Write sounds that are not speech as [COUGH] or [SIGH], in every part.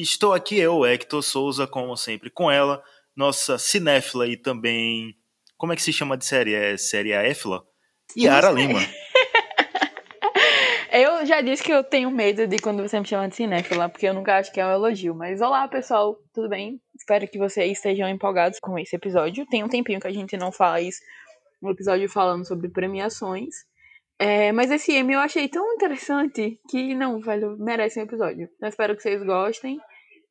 Estou aqui eu, Hector Souza, como sempre, com ela, nossa cinéfila e também. Como é que se chama de série? É série Éfila? Yara Lima. [LAUGHS] Eu já disse que eu tenho medo de quando você me chama de cinéfila, porque eu nunca acho que é um elogio. Mas olá, pessoal, tudo bem? Espero que vocês estejam empolgados com esse episódio. Tem um tempinho que a gente não faz um episódio falando sobre premiações. É, mas esse M eu achei tão interessante que, não, velho, merece um episódio. Eu espero que vocês gostem.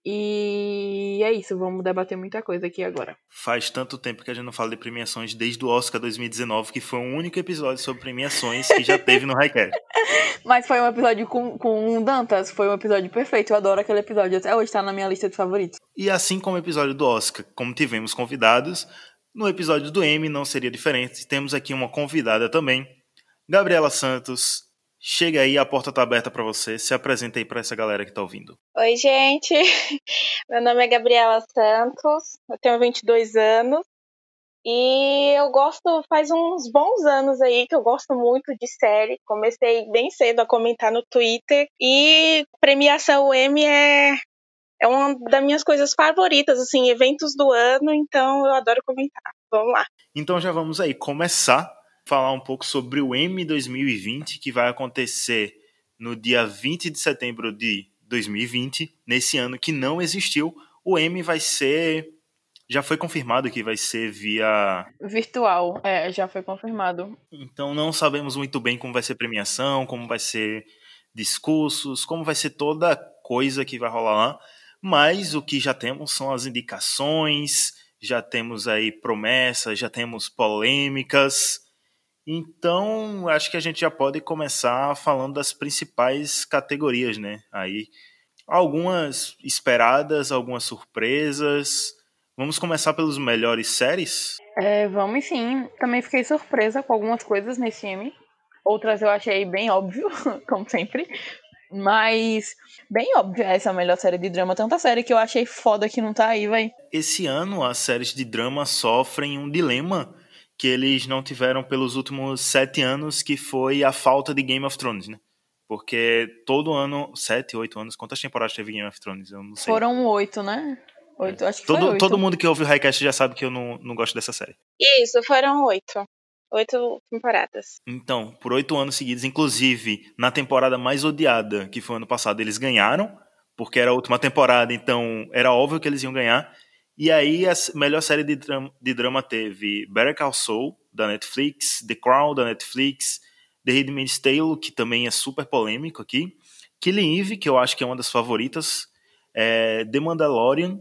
E é isso, vamos debater muita coisa aqui agora. Faz tanto tempo que a gente não fala de premiações desde o Oscar 2019, que foi o único episódio sobre premiações que já teve no Highcast. [LAUGHS] Mas foi um episódio com, com o Dantas, foi um episódio perfeito. Eu adoro aquele episódio, até hoje tá na minha lista de favoritos. E assim como o episódio do Oscar, como tivemos convidados, no episódio do M não seria diferente. Temos aqui uma convidada também, Gabriela Santos. Chega aí, a porta tá aberta para você. Se apresenta aí para essa galera que tá ouvindo. Oi, gente. [LAUGHS] Meu nome é Gabriela Santos, eu tenho 22 anos e eu gosto, faz uns bons anos aí que eu gosto muito de série. Comecei bem cedo a comentar no Twitter e premiação M é, é uma das minhas coisas favoritas, assim, eventos do ano, então eu adoro comentar. Vamos lá. Então já vamos aí começar falar um pouco sobre o M 2020, que vai acontecer no dia 20 de setembro de 2020, nesse ano que não existiu. O M vai ser. Já foi confirmado que vai ser via. Virtual, é, já foi confirmado. Então não sabemos muito bem como vai ser premiação, como vai ser discursos, como vai ser toda coisa que vai rolar lá. Mas o que já temos são as indicações, já temos aí promessas, já temos polêmicas. Então, acho que a gente já pode começar falando das principais categorias, né? Aí, algumas esperadas, algumas surpresas. Vamos começar pelos melhores séries? É, vamos sim. Também fiquei surpresa com algumas coisas nesse M. Outras eu achei bem óbvio, [LAUGHS] como sempre. Mas, bem óbvio, essa é a melhor série de drama. Tanta série que eu achei foda que não tá aí, vai. Esse ano, as séries de drama sofrem um dilema que eles não tiveram pelos últimos sete anos, que foi a falta de Game of Thrones, né? Porque todo ano, sete, oito anos, quantas temporadas teve Game of Thrones? Eu não sei. Foram oito, né? Oito, acho que todo, foi oito. todo mundo que ouve o Highcast já sabe que eu não, não gosto dessa série. Isso, foram oito. Oito temporadas. Então, por oito anos seguidos, inclusive na temporada mais odiada, que foi ano passado, eles ganharam, porque era a última temporada, então era óbvio que eles iam ganhar. E aí a melhor série de drama, de drama teve Better Call Saul, da Netflix, The Crown, da Netflix, The Handmaid's Tale, que também é super polêmico aqui, Killing Eve, que eu acho que é uma das favoritas, é, The Mandalorian,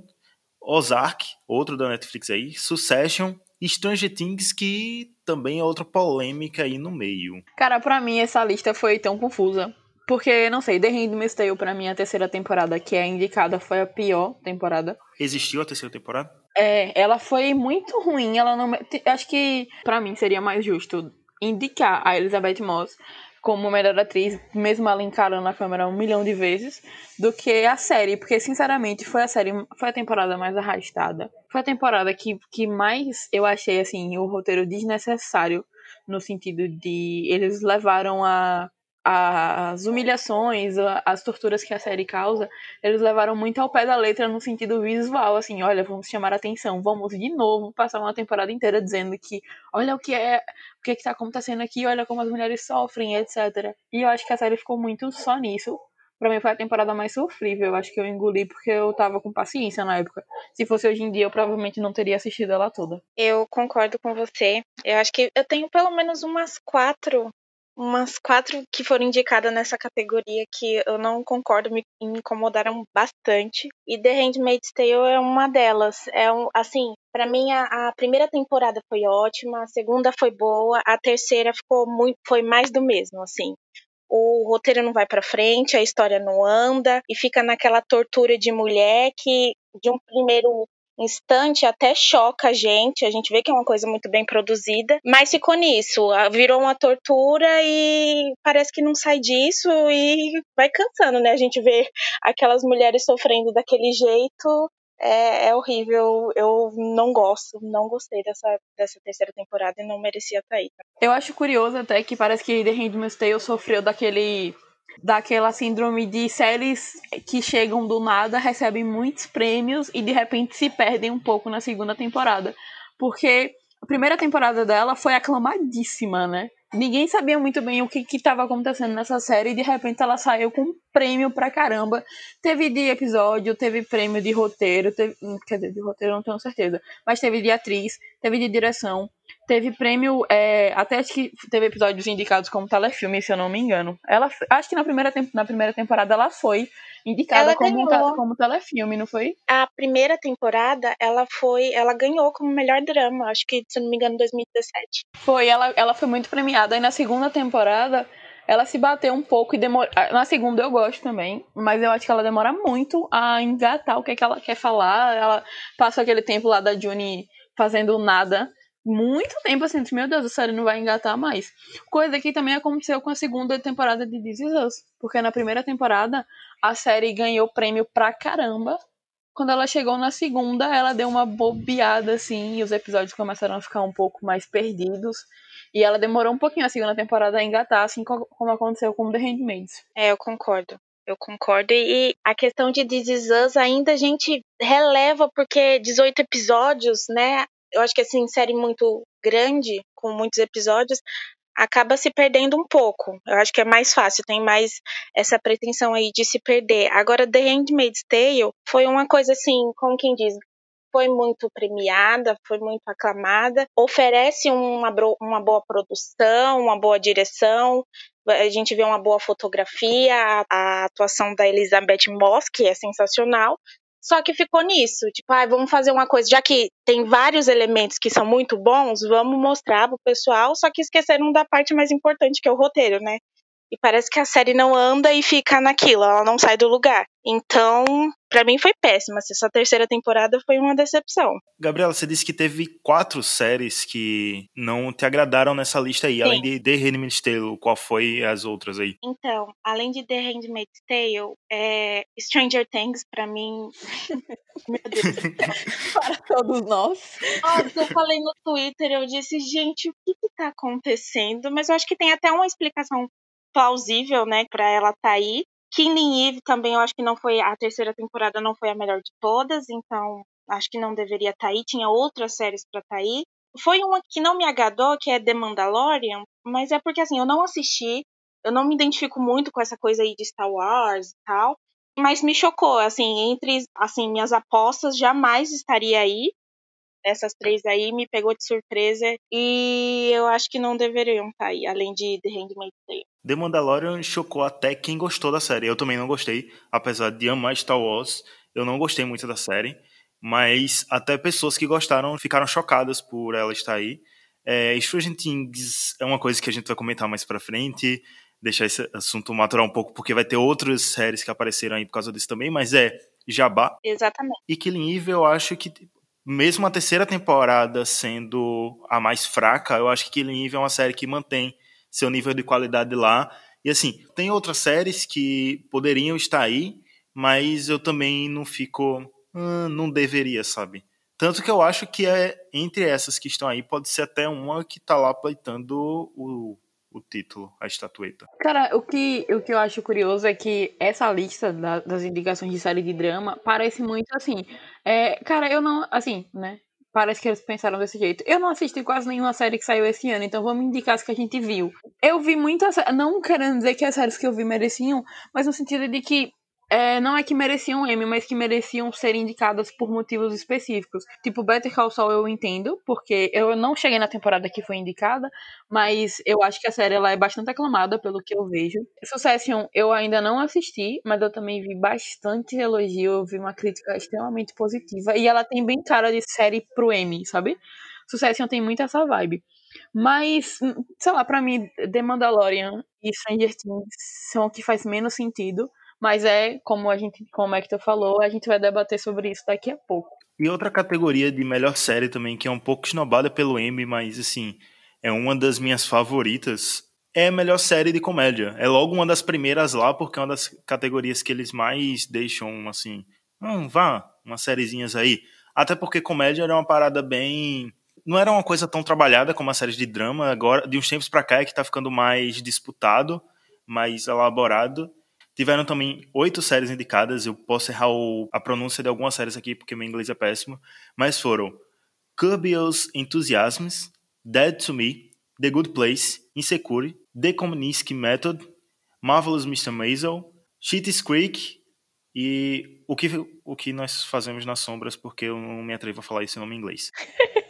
Ozark, outro da Netflix aí, Succession, e Stranger Things, que também é outra polêmica aí no meio. Cara, pra mim essa lista foi tão confusa. Porque, não sei, The Handmaid's Tale, pra mim, a terceira temporada que é indicada foi a pior temporada. Existiu a terceira temporada? É, ela foi muito ruim. Ela não. Acho que, pra mim, seria mais justo indicar a Elizabeth Moss como melhor atriz, mesmo ela encarando a câmera um milhão de vezes, do que a série. Porque, sinceramente, foi a série, foi a temporada mais arrastada. Foi a temporada que, que mais eu achei, assim, o roteiro desnecessário, no sentido de eles levaram a as humilhações, as torturas que a série causa, eles levaram muito ao pé da letra no sentido visual, assim, olha, vamos chamar a atenção, vamos de novo passar uma temporada inteira dizendo que olha o que é, o que está acontecendo aqui, olha como as mulheres sofrem, etc. E eu acho que a série ficou muito só nisso. Pra mim foi a temporada mais sofrível. Eu acho que eu engoli porque eu tava com paciência na época. Se fosse hoje em dia, eu provavelmente não teria assistido ela toda. Eu concordo com você. Eu acho que eu tenho pelo menos umas quatro umas quatro que foram indicadas nessa categoria que eu não concordo, me, incomodaram bastante. E The Handmaid's Tale é uma delas. É um, assim, para mim a, a, primeira temporada foi ótima, a segunda foi boa, a terceira ficou muito, foi mais do mesmo, assim. o roteiro não vai para frente, a história não anda e fica naquela tortura de mulher que de um primeiro instante até choca a gente, a gente vê que é uma coisa muito bem produzida, mas ficou nisso, virou uma tortura e parece que não sai disso e vai cansando, né? A gente vê aquelas mulheres sofrendo daquele jeito é, é, horrível. Eu não gosto, não gostei dessa, dessa terceira temporada e não merecia estar aí. Eu acho curioso até que parece que The Handmaid's Tale sofreu daquele daquela síndrome de séries que chegam do nada, recebem muitos prêmios e de repente se perdem um pouco na segunda temporada. Porque a primeira temporada dela foi aclamadíssima, né? Ninguém sabia muito bem o que estava acontecendo nessa série e de repente ela saiu com um prêmio pra caramba. Teve de episódio, teve prêmio de roteiro, teve, hum, quer dizer, de roteiro não tenho certeza, mas teve de atriz, teve de direção, teve prêmio, é, até acho que teve episódios indicados como telefilme, se eu não me engano. Ela, acho que na primeira, na primeira temporada ela foi indicada como, um, como telefilme, não foi? A primeira temporada, ela foi, ela ganhou como melhor drama, acho que, se não me engano, em 2017. Foi, ela, ela foi muito premiada. E na segunda temporada, ela se bateu um pouco e demora. Na segunda eu gosto também, mas eu acho que ela demora muito a engatar o que, é que ela quer falar. Ela passa aquele tempo lá da Juni fazendo nada muito tempo assim, meu Deus, a série não vai engatar mais. Coisa que também aconteceu com a segunda temporada de This Is Us, porque na primeira temporada a série ganhou prêmio pra caramba. Quando ela chegou na segunda, ela deu uma bobeada assim, e os episódios começaram a ficar um pouco mais perdidos. E ela demorou um pouquinho a segunda temporada a engatar, assim como aconteceu com The Handmaids. É, eu concordo. Eu concordo. E a questão de This Is Us ainda a gente releva, porque 18 episódios, né? Eu acho que assim, série muito grande, com muitos episódios, acaba se perdendo um pouco. Eu acho que é mais fácil, tem mais essa pretensão aí de se perder. Agora, The Handmaid's Tale foi uma coisa assim, como quem diz, foi muito premiada, foi muito aclamada, oferece uma, uma boa produção, uma boa direção, a gente vê uma boa fotografia, a, a atuação da Elizabeth Moss, que é sensacional, só que ficou nisso, tipo, ah, vamos fazer uma coisa, já que tem vários elementos que são muito bons, vamos mostrar pro pessoal, só que esqueceram da parte mais importante, que é o roteiro, né? E parece que a série não anda e fica naquilo, ela não sai do lugar. Então, para mim foi péssima. Essa terceira temporada foi uma decepção. Gabriela, você disse que teve quatro séries que não te agradaram nessa lista aí, Sim. além de The Handmaid's Tale. Qual foi as outras aí? Então, além de The Handmaid's Tale, é... Stranger Things, para mim. [LAUGHS] Meu Deus. para todos nós. Nossa, eu falei no Twitter, eu disse, gente, o que, que tá acontecendo? Mas eu acho que tem até uma explicação plausível, né, para ela estar tá aí. Killing Eve também eu acho que não foi a terceira temporada não foi a melhor de todas, então acho que não deveria estar tá aí. Tinha outras séries para estar tá aí. Foi uma que não me agradou, que é The Mandalorian, mas é porque assim, eu não assisti, eu não me identifico muito com essa coisa aí de Star Wars e tal, mas me chocou, assim, entre assim minhas apostas jamais estaria aí essas três aí me pegou de surpresa e eu acho que não deveriam estar tá aí, além de The Handmaid's Tale. The Mandalorian chocou até quem gostou da série. Eu também não gostei, apesar de amar Star Wars, eu não gostei muito da série, mas até pessoas que gostaram ficaram chocadas por ela estar aí. É, Stranger Things é uma coisa que a gente vai comentar mais pra frente, deixar esse assunto maturar um pouco, porque vai ter outras séries que apareceram aí por causa disso também, mas é Jabá. Exatamente. E Killing Eve eu acho que mesmo a terceira temporada sendo a mais fraca, eu acho que Killing Eve é uma série que mantém seu nível de qualidade lá. E assim, tem outras séries que poderiam estar aí, mas eu também não fico. Hum, não deveria, sabe? Tanto que eu acho que é entre essas que estão aí, pode ser até uma que tá lá pleitando o, o título, a estatueta. Cara, o que, o que eu acho curioso é que essa lista da, das indicações de série de drama parece muito assim. É, cara, eu não. Assim, né? Parece que eles pensaram desse jeito. Eu não assisti quase nenhuma série que saiu esse ano, então vamos indicar as que a gente viu. Eu vi muitas. Não querendo dizer que as séries que eu vi mereciam, mas no sentido de que é, não é que mereciam M, mas que mereciam ser indicadas por motivos específicos. Tipo, Better Call Saul eu entendo, porque eu não cheguei na temporada que foi indicada, mas eu acho que a série ela é bastante aclamada pelo que eu vejo. Succession eu ainda não assisti, mas eu também vi bastante elogio, eu vi uma crítica extremamente positiva, e ela tem bem cara de série pro M, sabe? Succession tem muito essa vibe. Mas, sei lá, pra mim, The Mandalorian e Stranger Things são o que faz menos sentido. Mas é, como a gente, como é que tu falou, a gente vai debater sobre isso daqui a pouco. E outra categoria de melhor série também, que é um pouco esnobada pelo Emmy, mas assim, é uma das minhas favoritas, é a melhor série de comédia. É logo uma das primeiras lá, porque é uma das categorias que eles mais deixam, assim, hum, vá, umas sériezinhas aí. Até porque comédia era uma parada bem. Não era uma coisa tão trabalhada como as séries de drama. Agora, de uns tempos pra cá, é que tá ficando mais disputado, mais elaborado. Tiveram também oito séries indicadas. Eu posso errar o, a pronúncia de algumas séries aqui porque meu inglês é péssimo. Mas foram Curb Your Enthusiasms, Dead to Me, The Good Place, Insecure, The Kominsky Method, Marvelous Mr. Maisel, Cheats Creek e o que, o que nós fazemos nas sombras, porque eu não me atrevo a falar isso em nome inglês.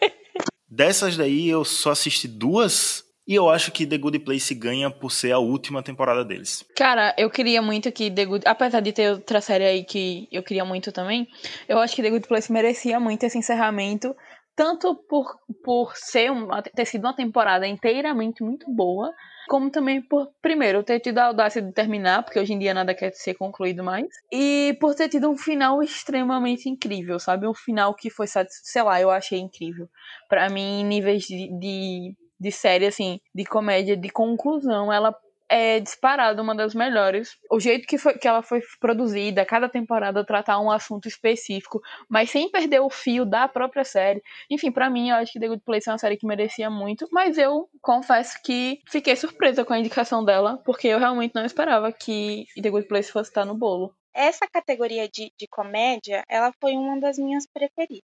[LAUGHS] Dessas daí eu só assisti duas e eu acho que The Good Place ganha por ser a última temporada deles. Cara, eu queria muito que The Good. Apesar de ter outra série aí que eu queria muito também, eu acho que The Good Place merecia muito esse encerramento. Tanto por, por ser uma, ter sido uma temporada inteiramente muito boa, como também por, primeiro, ter tido a audácia de terminar, porque hoje em dia nada quer ser concluído mais, e por ter tido um final extremamente incrível, sabe? Um final que foi, sei lá, eu achei incrível. para mim, níveis de, de de série, assim, de comédia, de conclusão, ela é disparada uma das melhores. O jeito que, foi, que ela foi produzida, cada temporada tratar um assunto específico, mas sem perder o fio da própria série. Enfim, para mim, eu acho que The Good Place é uma série que merecia muito, mas eu confesso que fiquei surpresa com a indicação dela, porque eu realmente não esperava que The Good Place fosse estar no bolo. Essa categoria de, de comédia, ela foi uma das minhas preferidas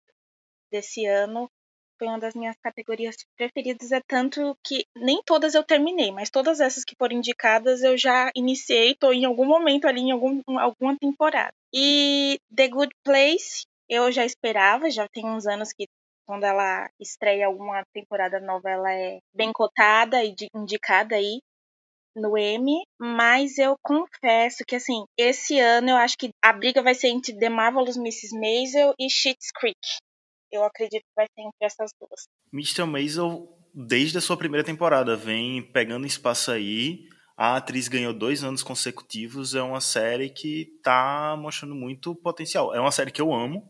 desse ano foi uma das minhas categorias preferidas, é tanto que nem todas eu terminei, mas todas essas que foram indicadas eu já iniciei, tô em algum momento ali, em algum, alguma temporada. E The Good Place, eu já esperava, já tem uns anos que quando ela estreia alguma temporada nova, ela é bem cotada e indicada aí no M, mas eu confesso que assim, esse ano eu acho que a briga vai ser entre The Marvelous Mrs. Maisel e Schitt's Creek eu acredito que vai ser entre essas duas. Mr. Maisel, desde a sua primeira temporada, vem pegando espaço aí. A atriz ganhou dois anos consecutivos. É uma série que tá mostrando muito potencial. É uma série que eu amo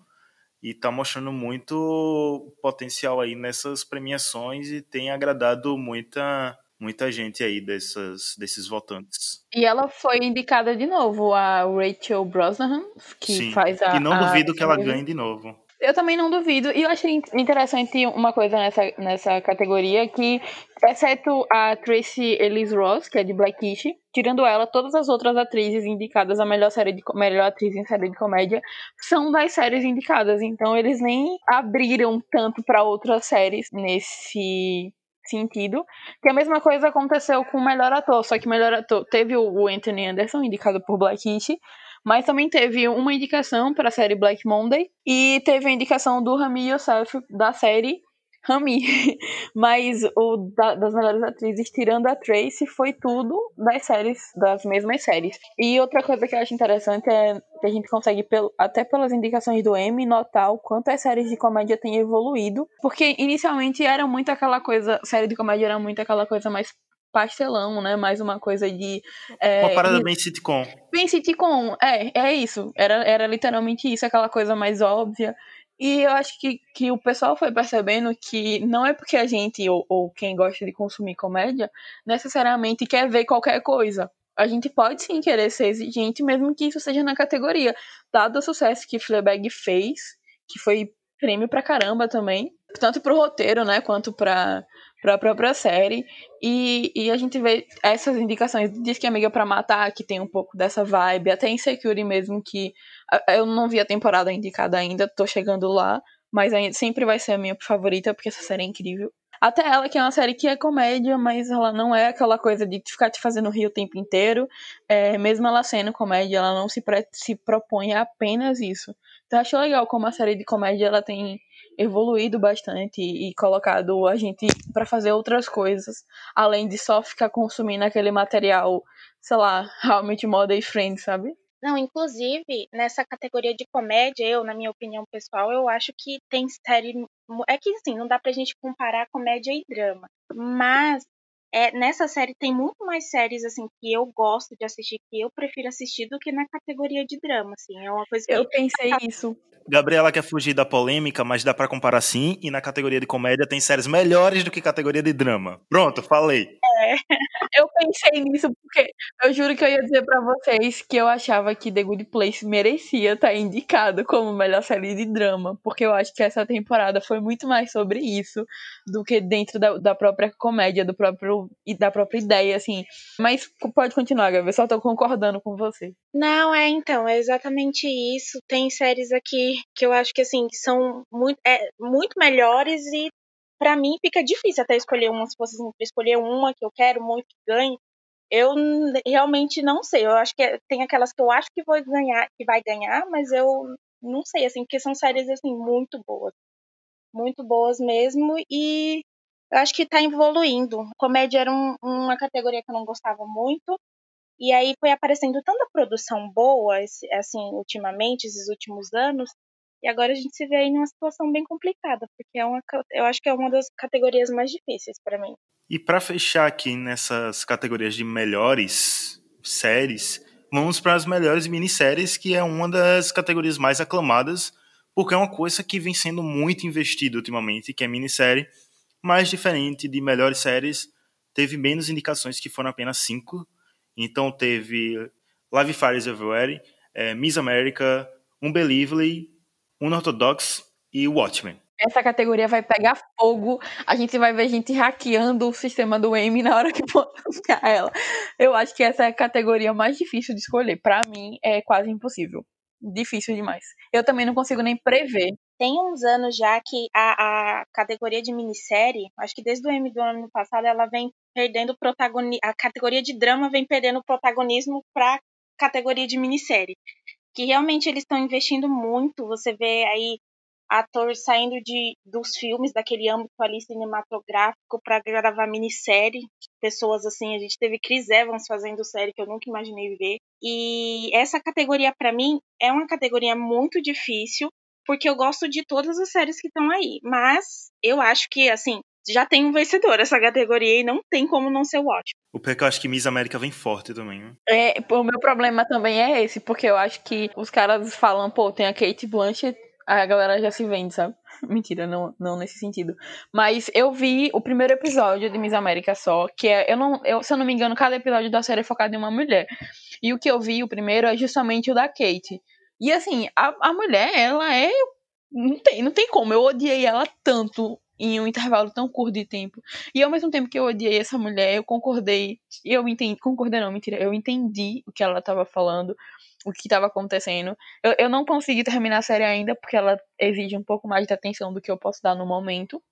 e tá mostrando muito potencial aí nessas premiações e tem agradado muita muita gente aí dessas, desses votantes. E ela foi indicada de novo, a Rachel Brosnahan, que Sim. faz a. E não a duvido que ela ganhe de novo. Eu também não duvido. E eu achei interessante uma coisa nessa, nessa categoria que, exceto a Tracy Ellis Ross, que é de Blackish, tirando ela, todas as outras atrizes indicadas a melhor série de melhor atriz em série de comédia são das séries indicadas. Então eles nem abriram tanto para outras séries nesse sentido. Que a mesma coisa aconteceu com o melhor ator, só que o melhor ator teve o Anthony Anderson indicado por Blackish mas também teve uma indicação para a série Black Monday e teve a indicação do Rami Youssef da série Rami. [LAUGHS] Mas o da, das melhores atrizes, tirando a Tracy, foi tudo das séries, das mesmas séries. E outra coisa que eu acho interessante é que a gente consegue, até pelas indicações do Emmy, notar o quanto as séries de comédia têm evoluído. Porque inicialmente era muito aquela coisa, série de comédia era muito aquela coisa mais pastelão, né? Mais uma coisa de. É, uma parada bem sitcom. Bem sitcom, é, é isso. Era, era literalmente isso, aquela coisa mais óbvia. E eu acho que, que o pessoal foi percebendo que não é porque a gente, ou, ou quem gosta de consumir comédia, necessariamente quer ver qualquer coisa. A gente pode sim querer ser exigente, mesmo que isso seja na categoria. Dado o sucesso que Fleabag fez, que foi prêmio pra caramba também, tanto pro roteiro, né, quanto pra, para a própria série. E, e a gente vê essas indicações. Diz que Amiga para Matar, que tem um pouco dessa vibe. Até Insecure mesmo, que eu não vi a temporada indicada ainda, tô chegando lá. Mas sempre vai ser a minha favorita, porque essa série é incrível. Até ela, que é uma série que é comédia, mas ela não é aquela coisa de ficar te fazendo rir o tempo inteiro. É, mesmo ela sendo comédia, ela não se, se propõe a apenas isso. Então eu acho legal como a série de comédia ela tem evoluído bastante e colocado a gente para fazer outras coisas, além de só ficar consumindo aquele material, sei lá, Met Mother e Friends, sabe? Não, inclusive, nessa categoria de comédia, eu, na minha opinião pessoal, eu acho que tem série. É que, assim, não dá pra gente comparar comédia e drama. Mas é, nessa série tem muito mais séries assim que eu gosto de assistir, que eu prefiro assistir do que na categoria de drama, assim. É uma coisa que Eu pensei isso. Gabriela quer fugir da polêmica, mas dá pra comparar sim. E na categoria de comédia tem séries melhores do que categoria de drama. Pronto, falei. Eu pensei nisso porque eu juro que eu ia dizer pra vocês que eu achava que The Good Place merecia estar indicado como melhor série de drama, porque eu acho que essa temporada foi muito mais sobre isso do que dentro da, da própria comédia, do próprio e da própria ideia, assim. Mas pode continuar, Gabi, só tô concordando com você. Não, é então, é exatamente isso. Tem séries aqui que eu acho que assim são muito, é, muito melhores e pra mim fica difícil até escolher uma, se fosse escolher uma que eu quero muito que ganhe. Eu realmente não sei. Eu acho que é- tem aquelas que eu acho que vou ganhar, que vai ganhar, mas eu não sei assim, porque são séries assim muito boas. Muito boas mesmo e eu acho que tá evoluindo. Comédia era um- uma categoria que eu não gostava muito. E aí foi aparecendo tanta produção boa, assim, ultimamente, esses últimos anos, e agora a gente se vê aí numa situação bem complicada, porque é uma, eu acho que é uma das categorias mais difíceis para mim. E pra fechar aqui nessas categorias de melhores séries, vamos para as melhores minisséries, que é uma das categorias mais aclamadas, porque é uma coisa que vem sendo muito investida ultimamente, que é minissérie, mais diferente de melhores séries, teve menos indicações, que foram apenas cinco. Então teve Live Fires Everywhere, eh, Miss America, Unbelievably, Unorthodox e Watchmen. Essa categoria vai pegar fogo. A gente vai ver gente hackeando o sistema do Emmy na hora que for [LAUGHS] anunciar ela. Eu acho que essa é a categoria mais difícil de escolher. Pra mim, é quase impossível. Difícil demais. Eu também não consigo nem prever. Tem uns anos já que a, a categoria de minissérie, acho que desde o Emmy do ano passado, ela vem perdendo protagonismo. A categoria de drama vem perdendo protagonismo para categoria de minissérie. Que realmente eles estão investindo muito. Você vê aí ator saindo de, dos filmes, daquele âmbito ali cinematográfico, para gravar minissérie. Pessoas assim, a gente teve Chris Evans fazendo série que eu nunca imaginei ver. E essa categoria, para mim, é uma categoria muito difícil, porque eu gosto de todas as séries que estão aí. Mas eu acho que, assim, já tem um vencedor essa categoria e não tem como não ser o ótimo. O pior é que eu acho que Miss América vem forte também. Né? É, o meu problema também é esse, porque eu acho que os caras falam, pô, tem a Kate Blanchett, a galera já se vende, sabe? [LAUGHS] Mentira, não, não nesse sentido. Mas eu vi o primeiro episódio de Miss América só, que é, eu não, eu, se eu não me engano, cada episódio da série é focado em uma mulher. E o que eu vi, o primeiro, é justamente o da Kate. E assim, a, a mulher, ela é. Não tem, não tem como. Eu odiei ela tanto em um intervalo tão curto de tempo. E ao mesmo tempo que eu odiei essa mulher, eu concordei. Eu entendi. Concordei, não, mentira. Eu entendi o que ela tava falando, o que tava acontecendo. Eu, eu não consegui terminar a série ainda, porque ela exige um pouco mais de atenção do que eu posso dar no momento.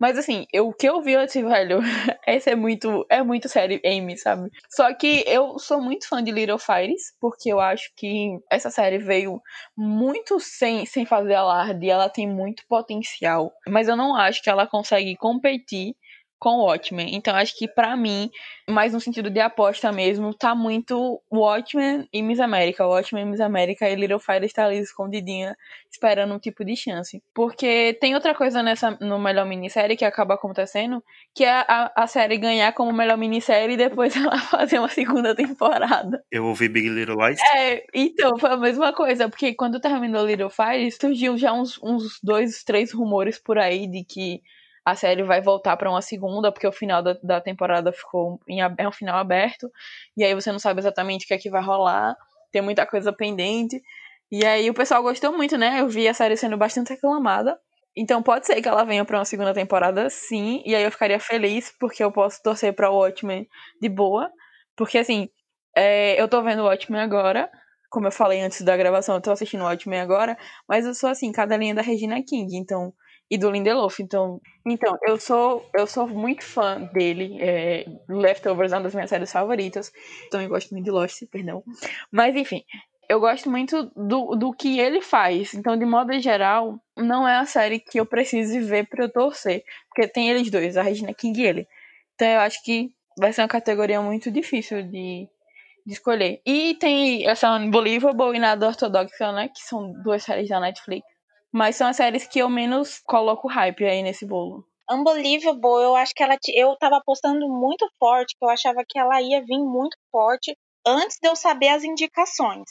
Mas assim, eu, o que eu vi, eu disse, velho, [LAUGHS] essa é muito, é muito série Amy, sabe? Só que eu sou muito fã de Little Fires, porque eu acho que essa série veio muito sem, sem fazer alarde, ela tem muito potencial. Mas eu não acho que ela consegue competir com o Watchmen. Então acho que pra mim, mais no sentido de aposta mesmo, tá muito Watchmen e Miss América. Watchmen, Miss América e Little Fire está ali escondidinha, esperando um tipo de chance. Porque tem outra coisa nessa no melhor minissérie que acaba acontecendo, que é a, a série ganhar como melhor minissérie e depois [LAUGHS] ela fazer uma segunda temporada. Eu ouvi Big Little Lies. É, então, foi a mesma coisa, porque quando terminou Little Fire, surgiu já uns, uns dois, três rumores por aí de que a série vai voltar para uma segunda, porque o final da, da temporada ficou em, é um final aberto, e aí você não sabe exatamente o que é que vai rolar, tem muita coisa pendente. E aí o pessoal gostou muito, né? Eu vi a série sendo bastante reclamada. Então pode ser que ela venha para uma segunda temporada, sim, e aí eu ficaria feliz, porque eu posso torcer para o Watchmen de boa. Porque assim, é, eu tô vendo o Watchmen agora, como eu falei antes da gravação, eu tô assistindo o Watchmen agora, mas eu sou assim, cada linha da Regina King, então e do Lindelof. Então, então eu sou eu sou muito fã dele. É, Leftovers é uma das minhas séries favoritas. Também gosto muito de Lost, perdão. Mas enfim, eu gosto muito do, do que ele faz. Então, de modo geral, não é a série que eu preciso ver pra eu torcer. Porque tem eles dois, a Regina King e ele. Então eu acho que vai ser uma categoria muito difícil de, de escolher. E tem essa Unbelievable e Nada Ortodoxa, né? Que são duas séries da Netflix. Mas são as séries que eu menos coloco hype aí nesse bolo. Unbelievable, eu acho que ela. Eu tava apostando muito forte, que eu achava que ela ia vir muito forte antes de eu saber as indicações.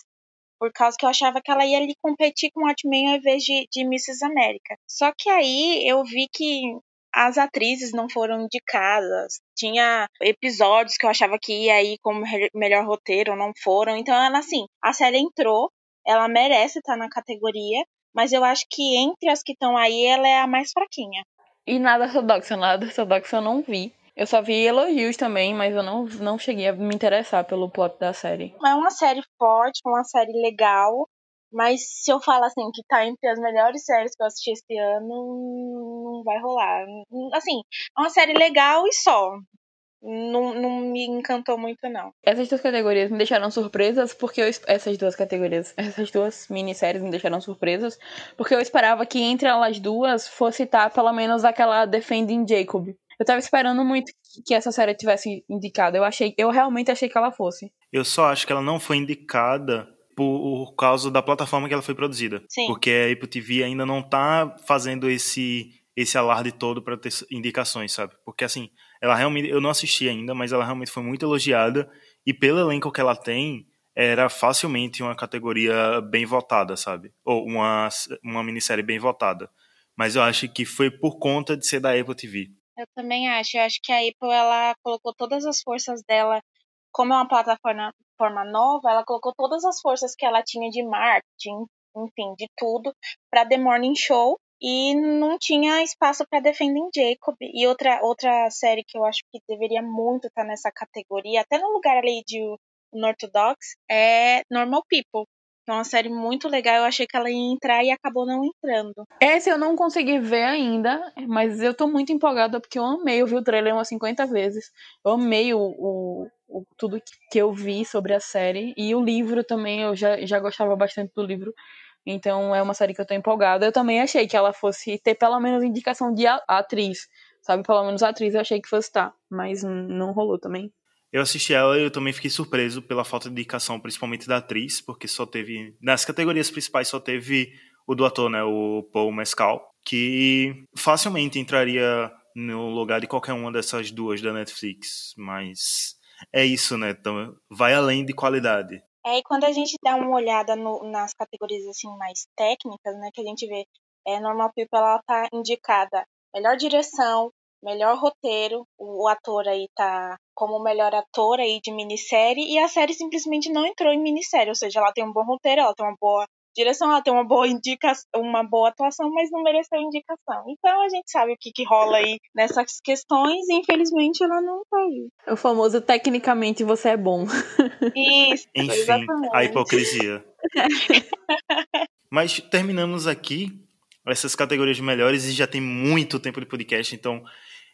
Por causa que eu achava que ela ia ali competir com Watchmen ao invés de, de Mrs. América. Só que aí eu vi que as atrizes não foram indicadas. Tinha episódios que eu achava que ia aí como melhor roteiro, não foram. Então, ela assim, a série entrou, ela merece estar na categoria, mas eu acho que entre as que estão aí, ela é a mais fraquinha. E nada ortodoxa, nada ortodoxa eu não vi. Eu só vi elogios também, mas eu não, não cheguei a me interessar pelo plot da série. É uma série forte, uma série legal, mas se eu falar assim que tá entre as melhores séries que eu assisti esse ano, não vai rolar. Assim, é uma série legal e só não, não me encantou muito, não. Essas duas categorias me deixaram surpresas, porque eu, essas duas categorias, [LAUGHS] essas duas minisséries me deixaram surpresas, porque eu esperava que entre elas duas fosse estar pelo menos aquela Defending Jacob. Eu tava esperando muito que essa série tivesse indicada. Eu achei, eu realmente achei que ela fosse. Eu só acho que ela não foi indicada por causa da plataforma que ela foi produzida. Sim. Porque a Apple TV ainda não tá fazendo esse esse alarde todo para ter indicações, sabe? Porque assim, ela realmente, eu não assisti ainda, mas ela realmente foi muito elogiada e pelo elenco que ela tem, era facilmente uma categoria bem votada, sabe? Ou uma, uma minissérie bem votada. Mas eu acho que foi por conta de ser da Apple TV. Eu também acho. Eu acho que a Apple ela colocou todas as forças dela, como é uma plataforma forma nova, ela colocou todas as forças que ela tinha de marketing, enfim, de tudo, para The Morning Show e não tinha espaço para Defending Jacob. E outra, outra série que eu acho que deveria muito estar tá nessa categoria, até no lugar ali de Unorthodox, é Normal People. É uma série muito legal, eu achei que ela ia entrar e acabou não entrando. Essa eu não consegui ver ainda, mas eu tô muito empolgada porque eu amei, eu vi o trailer umas 50 vezes. Eu amei o, o, o tudo que eu vi sobre a série. E o livro também, eu já, já gostava bastante do livro. Então é uma série que eu tô empolgada. Eu também achei que ela fosse ter pelo menos indicação de atriz, sabe? Pelo menos atriz eu achei que fosse estar, mas não rolou também. Eu assisti ela e eu também fiquei surpreso pela falta de indicação, principalmente da atriz, porque só teve. Nas categorias principais só teve o do ator, né? O Paul Mescal, que facilmente entraria no lugar de qualquer uma dessas duas da Netflix. Mas é isso, né? Então, vai além de qualidade. É, e quando a gente dá uma olhada no, nas categorias assim mais técnicas, né, que a gente vê, é, Normal People ela tá indicada melhor direção, melhor roteiro, o, o ator aí tá como melhor ator aí de minissérie e a série simplesmente não entrou em minissérie, ou seja, ela tem um bom roteiro, ela tem uma boa direção, ela tem uma boa indicação, uma boa atuação, mas não mereceu indicação. Então a gente sabe o que, que rola aí nessas questões e infelizmente ela não tá aí. O famoso tecnicamente você é bom. Isso. [LAUGHS] Enfim, exatamente. a hipocrisia. mas terminamos aqui essas categorias melhores e já tem muito tempo de podcast, então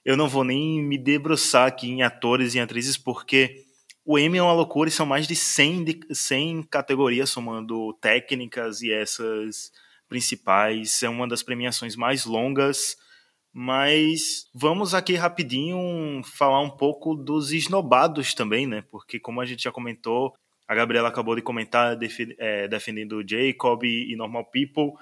eu não vou nem me debruçar aqui em atores e atrizes porque o Emmy é uma loucura e são mais de 100, de 100 categorias, somando técnicas e essas principais. É uma das premiações mais longas. Mas vamos aqui rapidinho falar um pouco dos esnobados também, né? Porque, como a gente já comentou, a Gabriela acabou de comentar é, defendendo Jacob e Normal People.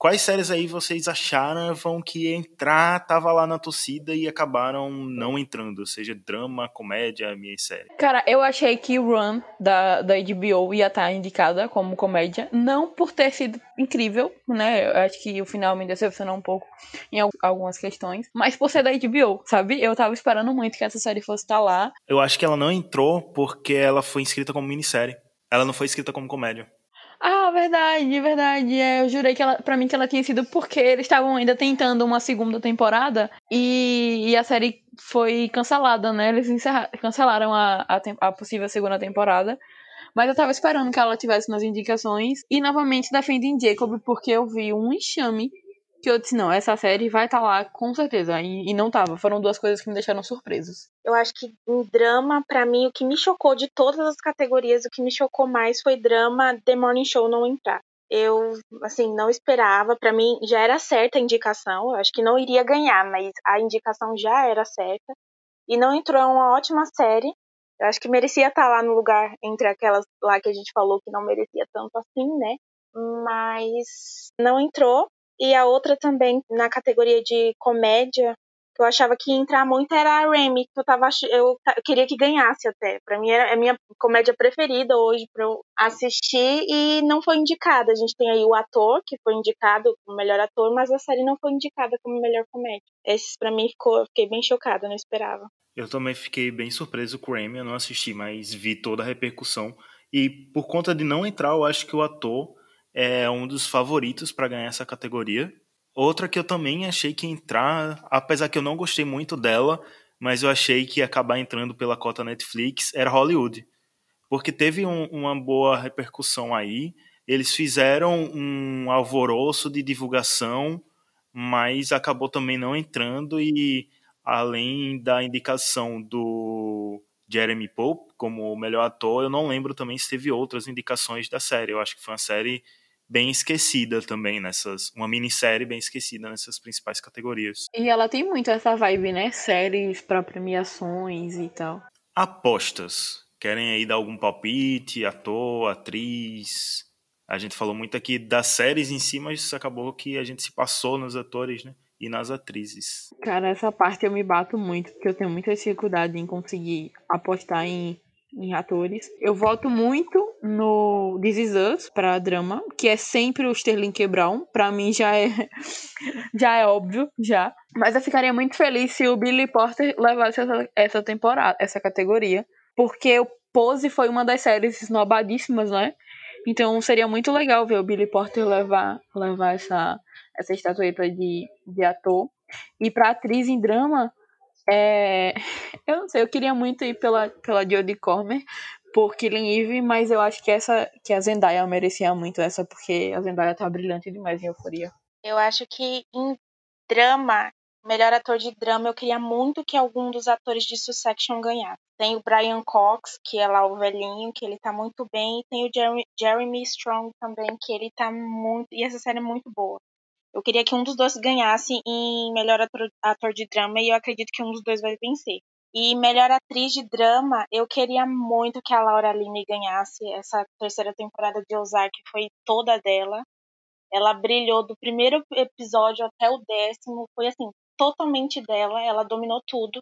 Quais séries aí vocês acharam que ia entrar, tava lá na torcida e acabaram não entrando? Seja drama, comédia, minha série. Cara, eu achei que Run, da, da HBO, ia estar tá indicada como comédia. Não por ter sido incrível, né? Eu acho que o final me decepcionou um pouco em algumas questões. Mas por ser da HBO, sabe? Eu tava esperando muito que essa série fosse estar tá lá. Eu acho que ela não entrou porque ela foi inscrita como minissérie. Ela não foi escrita como comédia. Ah, verdade, verdade. É, eu jurei que ela, pra mim que ela tinha sido porque eles estavam ainda tentando uma segunda temporada e, e a série foi cancelada, né? Eles cancelaram a, a, a, possível segunda temporada. Mas eu tava esperando que ela tivesse nas indicações. E novamente defendem Jacob, porque eu vi um enxame que eu disse, não, essa série vai estar tá lá com certeza. E, e, não tava. Foram duas coisas que me deixaram surpresos. Eu acho que em drama, para mim, o que me chocou de todas as categorias, o que me chocou mais foi drama The Morning Show não entrar. Eu, assim, não esperava. para mim, já era certa a indicação. Eu acho que não iria ganhar, mas a indicação já era certa. E não entrou, é uma ótima série. Eu acho que merecia estar tá lá no lugar entre aquelas lá que a gente falou que não merecia tanto assim, né? Mas não entrou. E a outra também na categoria de comédia, que eu achava que ia entrar muito era a Remy, que eu tava eu, queria que ganhasse até. Para mim era a minha comédia preferida hoje para eu assistir e não foi indicada. A gente tem aí o ator que foi indicado como melhor ator, mas a série não foi indicada como melhor comédia. Esses para mim ficou, eu fiquei bem chocada, não esperava. Eu também fiquei bem surpreso com o Remy, eu não assisti, mas vi toda a repercussão. E por conta de não entrar, eu acho que o ator é um dos favoritos para ganhar essa categoria. Outra que eu também achei que entrar, apesar que eu não gostei muito dela, mas eu achei que ia acabar entrando pela cota Netflix, era Hollywood. Porque teve um, uma boa repercussão aí. Eles fizeram um alvoroço de divulgação, mas acabou também não entrando e além da indicação do Jeremy Pope como o melhor ator, eu não lembro também se teve outras indicações da série. Eu acho que foi uma série bem esquecida também nessas, uma minissérie bem esquecida nessas principais categorias. E ela tem muito essa vibe, né? Séries para premiações e tal. Apostas. Querem aí dar algum palpite, ator, atriz? A gente falou muito aqui das séries em si, mas acabou que a gente se passou nos atores, né? e nas atrizes. Cara, essa parte eu me bato muito, porque eu tenho muita dificuldade em conseguir apostar em, em atores. Eu voto muito no This Is Us pra drama, que é sempre o Sterling K. Brown. Pra mim já é, [LAUGHS] já é óbvio, já. Mas eu ficaria muito feliz se o Billy Porter levasse essa, essa temporada, essa categoria. Porque o Pose foi uma das séries snobadíssimas, né? Então seria muito legal ver o Billy Porter levar, levar essa, essa estatueta de, de ator. E para atriz em drama, é... [LAUGHS] eu não sei, eu queria muito ir pela, pela Jodie Comer por Killing Eve, mas eu acho que essa que a Zendaya merecia muito essa, porque a Zendaya tá brilhante demais em Euforia. Eu acho que em drama, melhor ator de drama, eu queria muito que algum dos atores de Succession ganhasse. Tem o Brian Cox, que é lá o velhinho, que ele tá muito bem, e tem o Jeremy, Jeremy Strong também, que ele tá muito. E essa série é muito boa. Eu queria que um dos dois ganhasse em melhor ator, ator de drama e eu acredito que um dos dois vai vencer. E melhor atriz de drama, eu queria muito que a Laura Linney ganhasse. Essa terceira temporada de Ozark foi toda dela. Ela brilhou do primeiro episódio até o décimo. Foi assim, totalmente dela. Ela dominou tudo.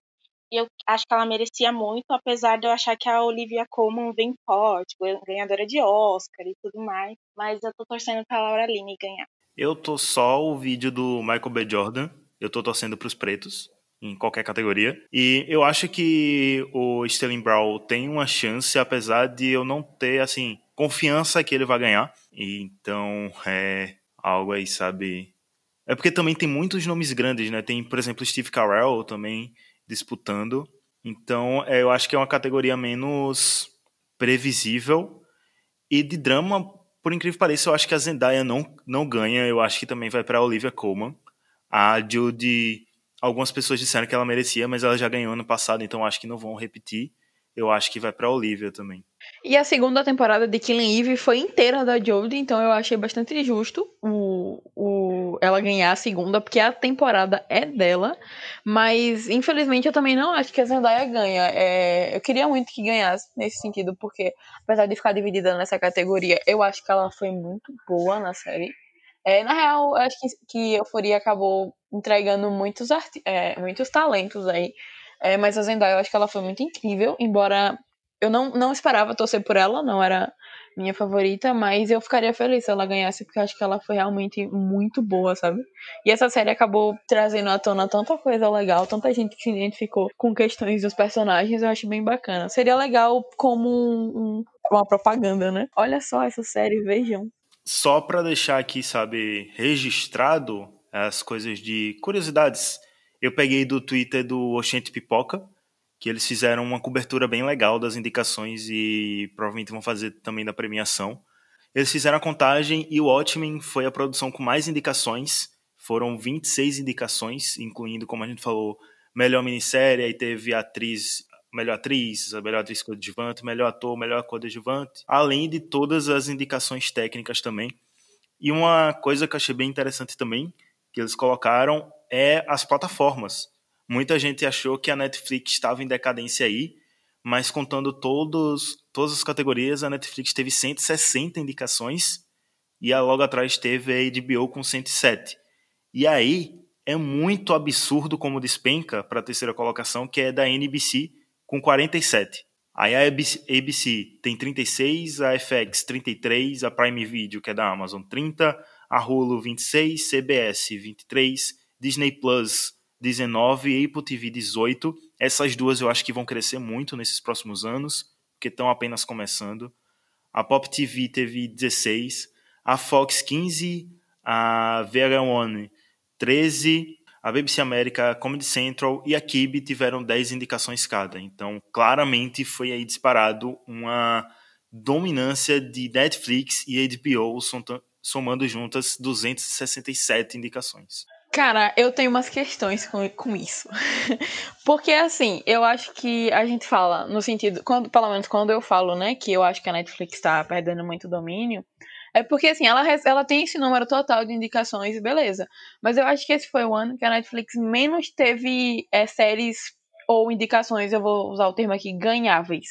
E eu acho que ela merecia muito, apesar de eu achar que a Olivia Colman vem forte, ganhadora de Oscar e tudo mais. Mas eu tô torcendo pra Laura Linney ganhar. Eu tô só o vídeo do Michael B. Jordan. Eu tô torcendo pros pretos em qualquer categoria. E eu acho que o Sterling Brown tem uma chance, apesar de eu não ter, assim, confiança que ele vai ganhar. E então, é algo aí, sabe? É porque também tem muitos nomes grandes, né? Tem, por exemplo, Steve Carell também disputando. Então, é, eu acho que é uma categoria menos previsível. E de drama, por incrível que pareça, eu acho que a Zendaya não, não ganha. Eu acho que também vai para Olivia Colman. A Judy, algumas pessoas disseram que ela merecia, mas ela já ganhou ano passado, então acho que não vão repetir. Eu acho que vai para Olivia também. E a segunda temporada de Killing Eve foi inteira da Jodie, então eu achei bastante justo o, o, ela ganhar a segunda, porque a temporada é dela. Mas, infelizmente, eu também não acho que a Zendaya ganha. É, eu queria muito que ganhasse nesse sentido, porque, apesar de ficar dividida nessa categoria, eu acho que ela foi muito boa na série. É, na real, eu acho que, que Euforia acabou entregando muitos, é, muitos talentos aí. É, mas a Zendaya, eu acho que ela foi muito incrível, embora eu não, não esperava torcer por ela, não era minha favorita, mas eu ficaria feliz se ela ganhasse, porque eu acho que ela foi realmente muito boa, sabe? E essa série acabou trazendo à tona tanta coisa legal, tanta gente que se identificou com questões dos personagens, eu acho bem bacana. Seria legal como um, um, uma propaganda, né? Olha só essa série, vejam. Só para deixar aqui, sabe, registrado as coisas de curiosidades, eu peguei do Twitter do Oxente Pipoca, que eles fizeram uma cobertura bem legal das indicações e provavelmente vão fazer também da premiação. Eles fizeram a contagem e o Watchmen foi a produção com mais indicações. Foram 26 indicações, incluindo, como a gente falou, melhor minissérie, aí teve atriz, melhor atriz, melhor atriz coadjuvante, melhor ator, melhor coadjuvante, além de todas as indicações técnicas também. E uma coisa que eu achei bem interessante também, que eles colocaram, é as plataformas. Muita gente achou que a Netflix estava em decadência aí, mas contando todos, todas as categorias, a Netflix teve 160 indicações e logo atrás teve a HBO com 107. E aí é muito absurdo como despenca para a terceira colocação, que é da NBC com 47. Aí a ABC tem 36, a FX 33, a Prime Video, que é da Amazon, 30, a Hulu 26, CBS 23, Disney Plus 19 Apple TV 18. Essas duas eu acho que vão crescer muito nesses próximos anos, porque estão apenas começando. A Pop TV teve 16, a Fox 15, a VH1 13, a BBC América, Comedy Central e a Kib tiveram 10 indicações cada. Então, claramente foi aí disparado uma dominância de Netflix e HBO somando juntas 267 indicações. Cara, eu tenho umas questões com, com isso. [LAUGHS] Porque, assim, eu acho que a gente fala, no sentido, quando, pelo menos quando eu falo, né, que eu acho que a Netflix tá perdendo muito domínio, é porque, assim, ela, ela tem esse número total de indicações, beleza. Mas eu acho que esse foi o ano que a Netflix menos teve é, séries ou indicações, eu vou usar o termo aqui, ganháveis.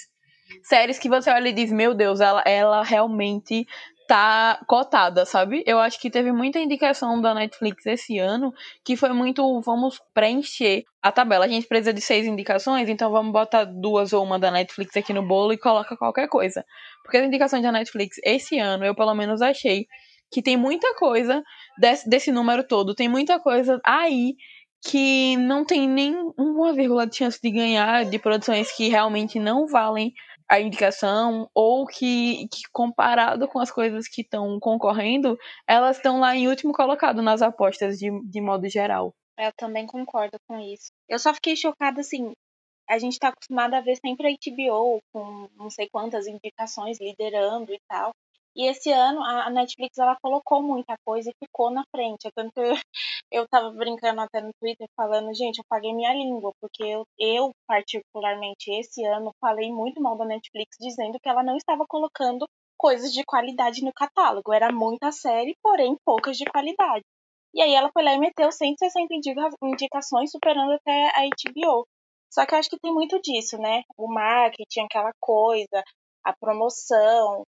Séries que você olha e diz, meu Deus, ela, ela realmente tá cotada, sabe? Eu acho que teve muita indicação da Netflix esse ano que foi muito, vamos preencher a tabela. A gente precisa de seis indicações, então vamos botar duas ou uma da Netflix aqui no bolo e coloca qualquer coisa. Porque as indicações da Netflix esse ano, eu pelo menos achei que tem muita coisa desse, desse número todo, tem muita coisa aí que não tem nem uma vírgula de chance de ganhar de produções que realmente não valem a indicação ou que, que comparado com as coisas que estão concorrendo, elas estão lá em último colocado nas apostas de, de modo geral. Eu também concordo com isso. Eu só fiquei chocada assim, a gente está acostumado a ver sempre a HBO com não sei quantas indicações liderando e tal. E esse ano a Netflix ela colocou muita coisa e ficou na frente. É tanto eu, [LAUGHS] eu tava brincando até no Twitter falando, gente, eu paguei minha língua, porque eu, eu, particularmente, esse ano, falei muito mal da Netflix, dizendo que ela não estava colocando coisas de qualidade no catálogo. Era muita série, porém poucas de qualidade. E aí ela foi lá e meteu 160 indicações, superando até a HBO. Só que eu acho que tem muito disso, né? O marketing, aquela coisa, a promoção,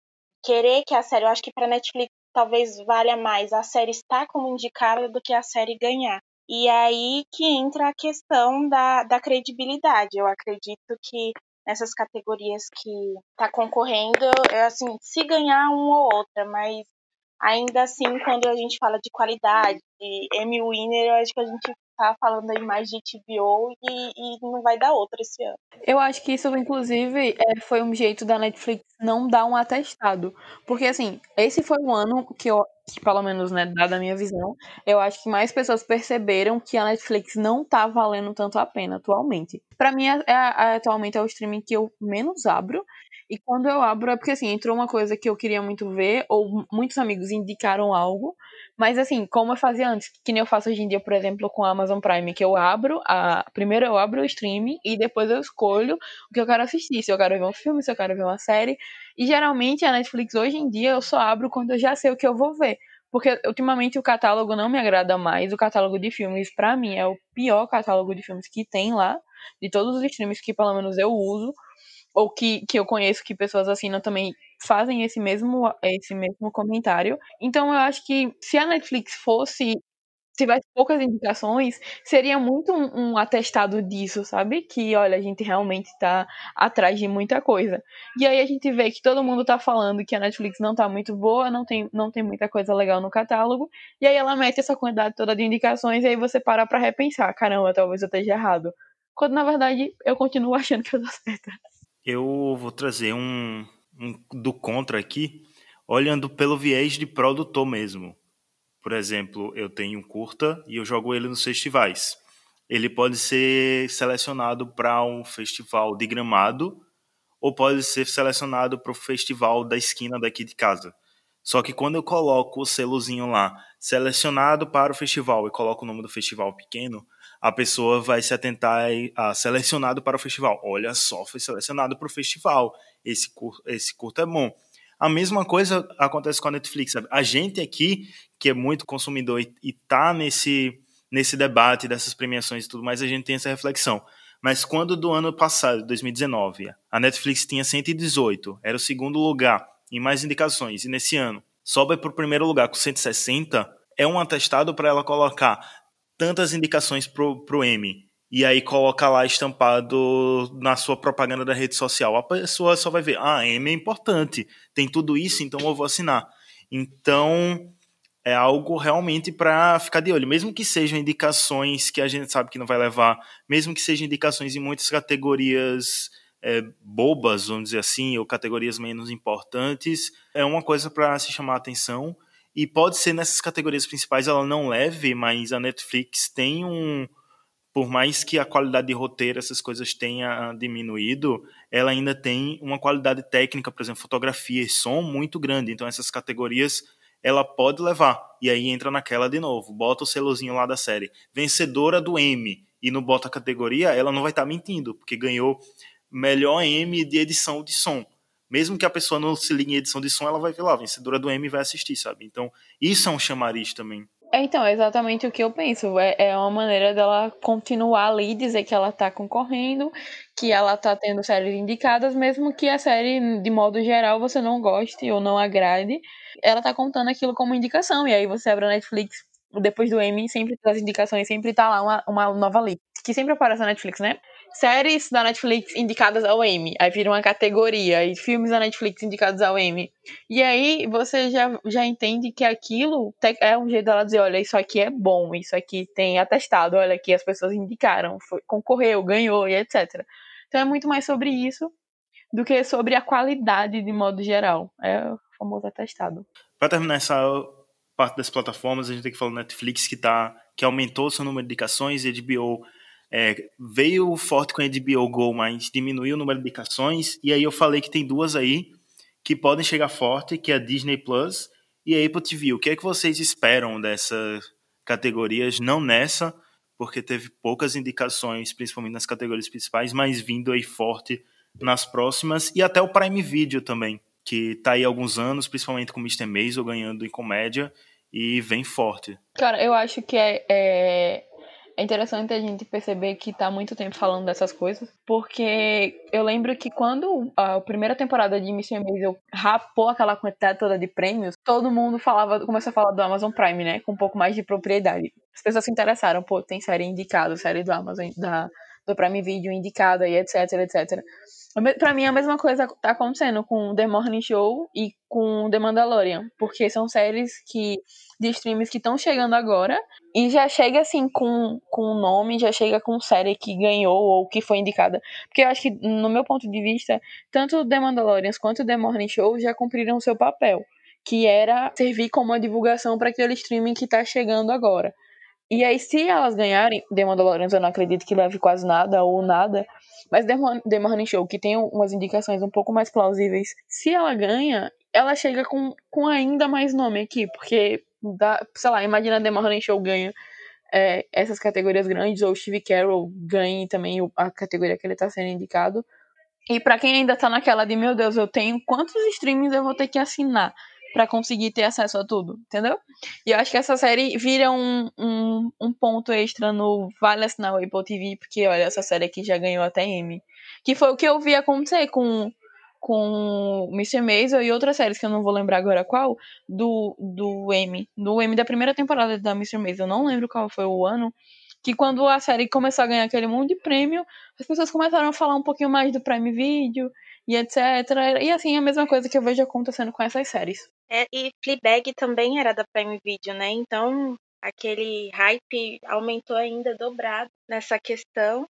querer que a série, eu acho que para Netflix talvez valha mais a série estar como indicada do que a série ganhar. E aí que entra a questão da, da credibilidade. Eu acredito que nessas categorias que está concorrendo, é assim, se ganhar uma ou outra, mas ainda assim, quando a gente fala de qualidade, de Emmy Winner, eu acho que a gente tá falando aí mais de TBO e, e não vai dar outra esse ano. Eu acho que isso, inclusive, é, foi um jeito da Netflix não dar um atestado. Porque, assim, esse foi um ano que eu, que pelo menos, né, dada a minha visão, eu acho que mais pessoas perceberam que a Netflix não tá valendo tanto a pena atualmente. Para mim, é, é, atualmente é o streaming que eu menos abro. E quando eu abro, é porque assim, entrou uma coisa que eu queria muito ver, ou muitos amigos indicaram algo, mas assim, como eu fazia antes, que nem eu faço hoje em dia, por exemplo, com a Amazon Prime, que eu abro, a... primeiro eu abro o streaming e depois eu escolho o que eu quero assistir, se eu quero ver um filme, se eu quero ver uma série. E geralmente a Netflix hoje em dia eu só abro quando eu já sei o que eu vou ver. Porque ultimamente o catálogo não me agrada mais. O catálogo de filmes, para mim, é o pior catálogo de filmes que tem lá, de todos os streams que pelo menos eu uso ou que, que eu conheço que pessoas assinam também fazem esse mesmo, esse mesmo comentário. Então eu acho que se a Netflix fosse tivesse poucas indicações, seria muito um, um, atestado disso, sabe? Que, olha, a gente realmente tá atrás de muita coisa. E aí a gente vê que todo mundo tá falando que a Netflix não tá muito boa, não tem, não tem muita coisa legal no catálogo, e aí ela mete essa quantidade toda de indicações, e aí você para pra repensar, caramba, talvez eu esteja errado. Quando, na verdade, eu continuo [LAUGHS] achando que eu tô certa. Eu vou trazer um, um do contra aqui, olhando pelo viés de produtor mesmo. Por exemplo, eu tenho um curta e eu jogo ele nos festivais. Ele pode ser selecionado para um festival de gramado ou pode ser selecionado para o festival da esquina daqui de casa. Só que quando eu coloco o selozinho lá, selecionado para o festival, e coloco o nome do festival pequeno, a pessoa vai se atentar a selecionado para o festival. Olha só, foi selecionado para o festival. Esse curto, esse curto é bom. A mesma coisa acontece com a Netflix. Sabe? A gente aqui, que é muito consumidor e, está nesse, nesse debate dessas premiações e tudo mais, a gente tem essa reflexão. Mas quando do ano passado, 2019, a Netflix tinha 118, era o segundo lugar em mais indicações, e nesse ano sobe para o primeiro lugar com 160, é um atestado para ela colocar tantas indicações pro, pro M e aí coloca lá estampado na sua propaganda da rede social. A pessoa só vai ver, ah, M é importante, tem tudo isso, então eu vou assinar. Então é algo realmente para ficar de olho, mesmo que sejam indicações que a gente sabe que não vai levar, mesmo que sejam indicações em muitas categorias é, bobas, vamos dizer assim, ou categorias menos importantes, é uma coisa para se chamar a atenção. E pode ser nessas categorias principais ela não leve, mas a Netflix tem um, por mais que a qualidade de roteiro, essas coisas tenha diminuído, ela ainda tem uma qualidade técnica, por exemplo, fotografia e som muito grande. Então essas categorias ela pode levar. E aí entra naquela de novo, bota o selozinho lá da série. Vencedora do M e não bota a categoria, ela não vai estar tá mentindo, porque ganhou melhor M de edição de som. Mesmo que a pessoa não se ligue em edição de som, ela vai ver lá, vencedora do M vai assistir, sabe? Então, isso é um chamariz também. É, então, é exatamente o que eu penso. É, é uma maneira dela continuar ali, dizer que ela tá concorrendo, que ela tá tendo séries indicadas, mesmo que a série, de modo geral, você não goste ou não agrade, ela tá contando aquilo como indicação. E aí você abre a Netflix, depois do Emmy, sempre das indicações, sempre tá lá uma, uma nova lista. Que sempre aparece na Netflix, né? Séries da Netflix indicadas ao Emmy. Aí vira uma categoria. E filmes da Netflix indicados ao Emmy. E aí você já, já entende que aquilo é um jeito dela dizer: olha, isso aqui é bom, isso aqui tem atestado, olha aqui, as pessoas indicaram, foi, concorreu, ganhou e etc. Então é muito mais sobre isso do que sobre a qualidade de modo geral. É o famoso atestado. Para terminar essa parte das plataformas, a gente tem que falar do Netflix que tá que aumentou seu número de indicações e HBO é, veio forte com a HBO Go, mas diminuiu o número de indicações. E aí eu falei que tem duas aí que podem chegar forte, que é a Disney Plus e a Apple TV. O que é que vocês esperam dessas categorias? Não nessa, porque teve poucas indicações, principalmente nas categorias principais, mas vindo aí forte nas próximas. E até o Prime Video também, que tá aí há alguns anos, principalmente com o Mr. Maisel ganhando em comédia e vem forte. Cara, eu acho que é, é, é interessante a gente perceber que tá muito tempo falando dessas coisas, porque eu lembro que quando a primeira temporada de Mission Maisel rapou aquela quantidade toda de prêmios, todo mundo falava, começou a falar do Amazon Prime, né, com um pouco mais de propriedade. As pessoas se interessaram, pô, tem série indicada, série do Amazon, da, do Prime Video indicada e etc, etc. Pra mim, a mesma coisa tá acontecendo com The Morning Show e com The Mandalorian, porque são séries que de streams que estão chegando agora e já chega assim com o nome, já chega com série que ganhou ou que foi indicada. Porque eu acho que, no meu ponto de vista, tanto The Mandalorian quanto The Morning Show já cumpriram seu papel, que era servir como uma divulgação para aquele streaming que tá chegando agora. E aí, se elas ganharem, The Mandalorian eu não acredito que leve quase nada ou nada, mas The Morning Show, que tem umas indicações um pouco mais plausíveis, se ela ganha, ela chega com, com ainda mais nome aqui, porque, dá, sei lá, imagina The Morning Show ganha é, essas categorias grandes, ou Steve Carroll ganhe também a categoria que ele está sendo indicado. E para quem ainda tá naquela de, meu Deus, eu tenho quantos streamings eu vou ter que assinar? Para conseguir ter acesso a tudo, entendeu? E eu acho que essa série vira um, um, um ponto extra no Vale assinar o Apple TV, porque olha, essa série aqui já ganhou até M. Que foi o que eu vi acontecer com com Mr. Maisel e outras séries que eu não vou lembrar agora qual, do, do M. Do M da primeira temporada da Mr. Maisel. Eu não lembro qual foi o ano. Que quando a série começou a ganhar aquele monte de prêmio, as pessoas começaram a falar um pouquinho mais do Prime Video e etc. E assim, a mesma coisa que eu vejo acontecendo com essas séries. É, e Fleabag também era da Prime Video, né? Então aquele hype aumentou ainda dobrado nessa questão.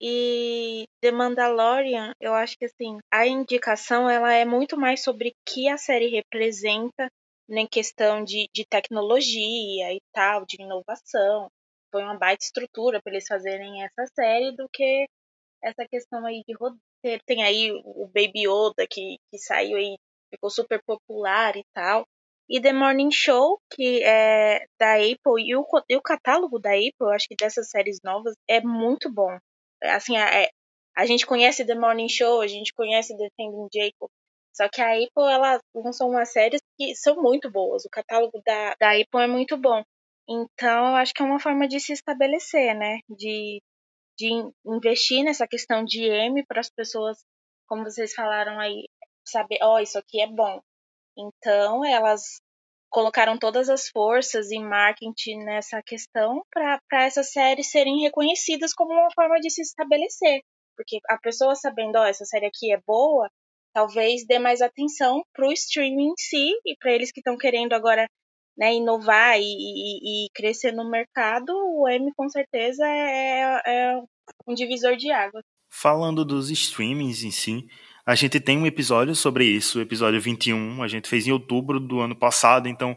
E The Mandalorian, eu acho que assim, a indicação ela é muito mais sobre o que a série representa em questão de, de tecnologia e tal, de inovação. Foi uma baita estrutura para eles fazerem essa série do que essa questão aí de roteiro. Tem aí o Baby Yoda que, que saiu aí ficou super popular e tal. E The Morning Show, que é da Apple, e o, e o catálogo da Apple, eu acho que dessas séries novas, é muito bom. Assim, é, a gente conhece The Morning Show, a gente conhece Defending Jacob, só que a Apple, ela lançou umas séries que são muito boas. O catálogo da, da Apple é muito bom. Então, eu acho que é uma forma de se estabelecer, né? De, de investir nessa questão de M para as pessoas, como vocês falaram aí, saber, ó, oh, isso aqui é bom. Então, elas colocaram todas as forças e marketing nessa questão para essas séries serem reconhecidas como uma forma de se estabelecer. Porque a pessoa sabendo, ó, oh, essa série aqui é boa, talvez dê mais atenção para o streaming em si e para eles que estão querendo agora né, inovar e, e, e, crescer no mercado, o M com certeza é, é um divisor de água. Falando dos streamings em si, a gente tem um episódio sobre isso, o episódio 21, a gente fez em outubro do ano passado, então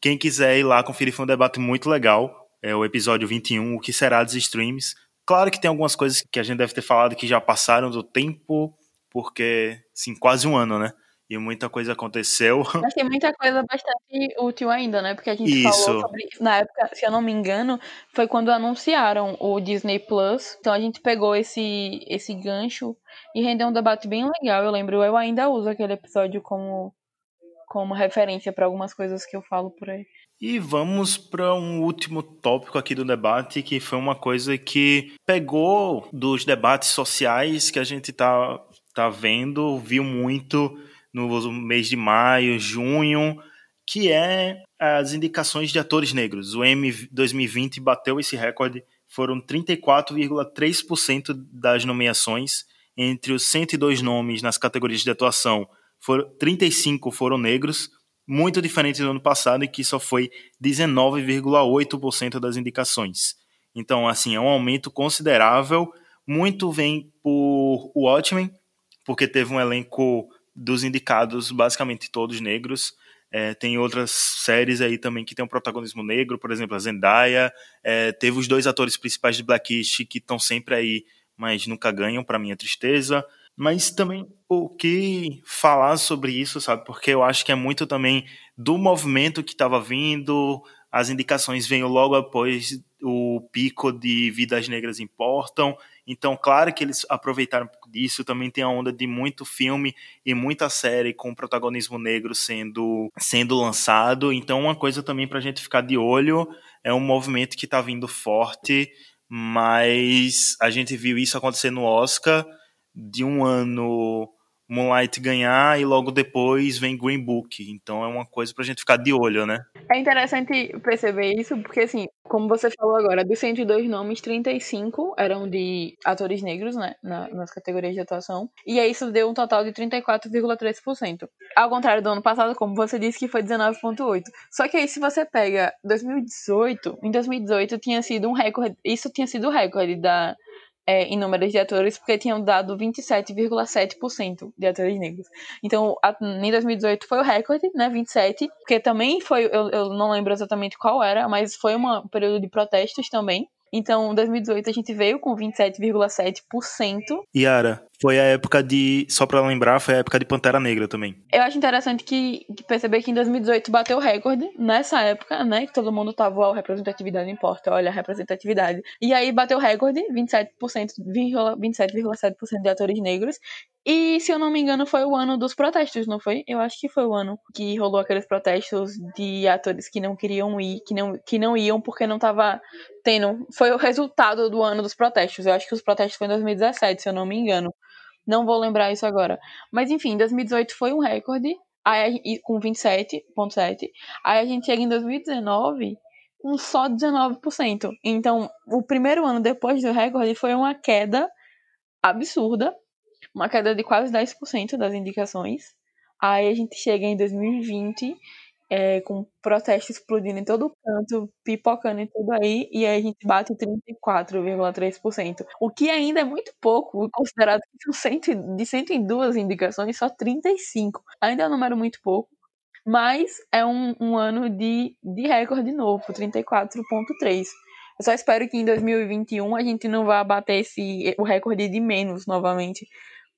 quem quiser ir lá conferir foi um debate muito legal, é o episódio 21, o que será dos streams. Claro que tem algumas coisas que a gente deve ter falado que já passaram do tempo, porque, sim, quase um ano, né? E muita coisa aconteceu. [LAUGHS] Mas tem muita coisa bastante útil ainda, né? Porque a gente Isso. falou sobre. Na época, se eu não me engano, foi quando anunciaram o Disney Plus. Então a gente pegou esse, esse gancho e rendeu um debate bem legal. Eu lembro, eu ainda uso aquele episódio como, como referência para algumas coisas que eu falo por aí. E vamos para um último tópico aqui do debate, que foi uma coisa que pegou dos debates sociais que a gente tá, tá vendo, viu muito no mês de maio, junho, que é as indicações de atores negros. O M 2020 bateu esse recorde, foram 34,3% das nomeações entre os 102 nomes nas categorias de atuação. Foram 35 foram negros, muito diferente do ano passado em que só foi 19,8% das indicações. Então, assim, é um aumento considerável. Muito vem por Watchmen, porque teve um elenco dos indicados, basicamente todos negros. É, tem outras séries aí também que tem um protagonismo negro, por exemplo, a Zendaya. É, teve os dois atores principais de Blackish que estão sempre aí, mas nunca ganham, para minha tristeza. Mas também o que falar sobre isso, sabe? Porque eu acho que é muito também do movimento que estava vindo, as indicações vêm logo após o pico de Vidas Negras Importam. Então, claro que eles aproveitaram disso. Também tem a onda de muito filme e muita série com protagonismo negro sendo, sendo lançado. Então, uma coisa também para a gente ficar de olho é um movimento que está vindo forte, mas a gente viu isso acontecer no Oscar de um ano Moonlight ganhar e logo depois vem Green Book. Então é uma coisa pra gente ficar de olho, né? É interessante perceber isso, porque assim, como você falou agora, dos 102 nomes, 35 eram de atores negros, né, na, nas categorias de atuação, e aí isso deu um total de 34,3%. Ao contrário do ano passado, como você disse, que foi 19,8%. Só que aí se você pega 2018, em 2018 tinha sido um recorde, isso tinha sido o recorde da é, em números de atores, porque tinham dado 27,7% de atores negros. Então, a, em 2018 foi o recorde, né, 27, porque também foi, eu, eu não lembro exatamente qual era, mas foi um período de protestos também. Então, em 2018 a gente veio com 27,7%. Yara, foi a época de, só para lembrar, foi a época de Pantera Negra também. Eu acho interessante que, que perceber que em 2018 bateu o recorde, nessa época, né, que todo mundo tava, ó, representatividade importa, olha a representatividade. E aí bateu o recorde, 27%, 27,7% de atores negros. E, se eu não me engano, foi o ano dos protestos, não foi? Eu acho que foi o ano que rolou aqueles protestos de atores que não queriam ir, que não, que não iam porque não tava tendo. Foi o resultado do ano dos protestos. Eu acho que os protestos foi em 2017, se eu não me engano. Não vou lembrar isso agora. Mas enfim, 2018 foi um recorde, aí, com 27,7. Aí a gente chega em 2019 com só 19%. Então, o primeiro ano depois do recorde foi uma queda absurda, uma queda de quase 10% das indicações. Aí a gente chega em 2020 é, com protestos explodindo em todo canto, pipocando em tudo aí, e aí a gente bate 34,3%. O que ainda é muito pouco, considerado que são 100, de 102 indicações, só 35. Ainda é um número muito pouco, mas é um, um ano de, de recorde novo, 34,3%. Eu só espero que em 2021 a gente não vá bater esse, o recorde de menos novamente,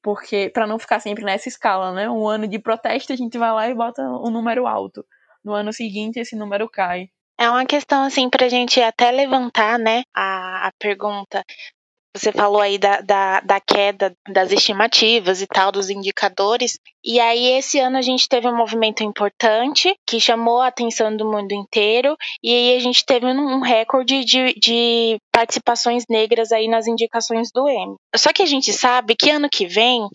porque para não ficar sempre nessa escala, né? Um ano de protesto a gente vai lá e bota um número alto no ano seguinte esse número cai. É uma questão assim para a gente até levantar, né, a, a pergunta. Você falou aí da, da, da, queda das estimativas e tal, dos indicadores. E aí, esse ano, a gente teve um movimento importante que chamou a atenção do mundo inteiro. E aí, a gente teve um recorde de, de participações negras aí nas indicações do M. Só que a gente sabe que ano que vem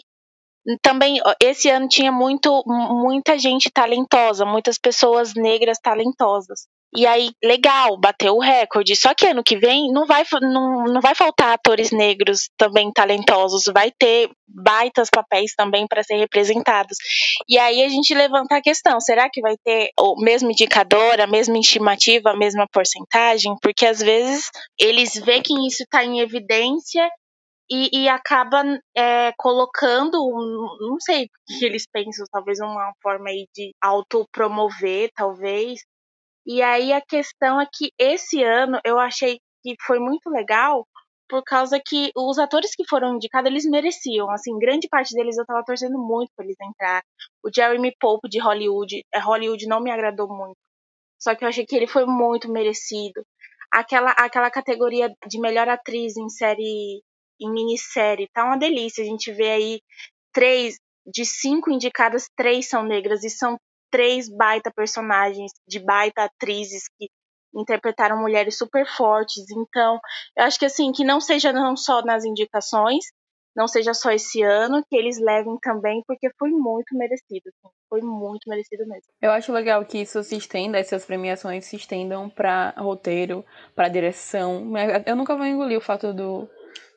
também esse ano tinha muito muita gente talentosa, muitas pessoas negras talentosas. E aí, legal, bateu o recorde. Só que ano que vem não vai, não, não vai faltar atores negros também talentosos. Vai ter baitas papéis também para ser representados. E aí a gente levanta a questão: será que vai ter o mesmo indicador, a mesma estimativa, a mesma porcentagem? Porque às vezes eles veem que isso está em evidência e, e acaba é, colocando, não sei o que eles pensam, talvez uma forma aí de autopromover, talvez, e aí a questão é que esse ano eu achei que foi muito legal por causa que os atores que foram indicados, eles mereciam. Assim, grande parte deles eu tava torcendo muito pra eles entrar. O Jeremy Pope de Hollywood, é, Hollywood não me agradou muito. Só que eu achei que ele foi muito merecido. Aquela, aquela categoria de melhor atriz em série, em minissérie, tá uma delícia. A gente vê aí três, de cinco indicadas, três são negras e são três baita personagens, de baita atrizes que interpretaram mulheres super fortes. Então, eu acho que assim, que não seja não só nas indicações, não seja só esse ano, que eles levem também, porque foi muito merecido. Assim, foi muito merecido mesmo. Eu acho legal que isso se estenda, essas premiações se estendam para roteiro, para direção. Eu nunca vou engolir o fato do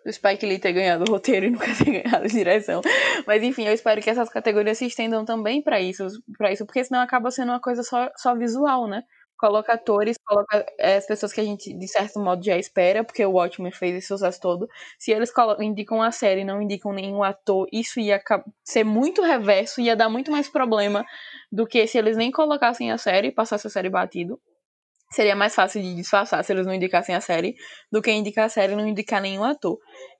do Spike Lee ter ganhado o roteiro e nunca [LAUGHS] ter ganhado direção. Mas enfim, eu espero que essas categorias se estendam também para isso, para isso, porque senão acaba sendo uma coisa só, só visual, né? Coloca atores, coloca é, as pessoas que a gente, de certo modo, já espera, porque o Watchmen fez esse sucesso todo. Se eles indicam a série não indicam nenhum ator, isso ia ser muito reverso, ia dar muito mais problema do que se eles nem colocassem a série e passassem a série batido seria mais fácil de disfarçar se eles não indicassem a série do que indicar a série e não indicar nenhum ator.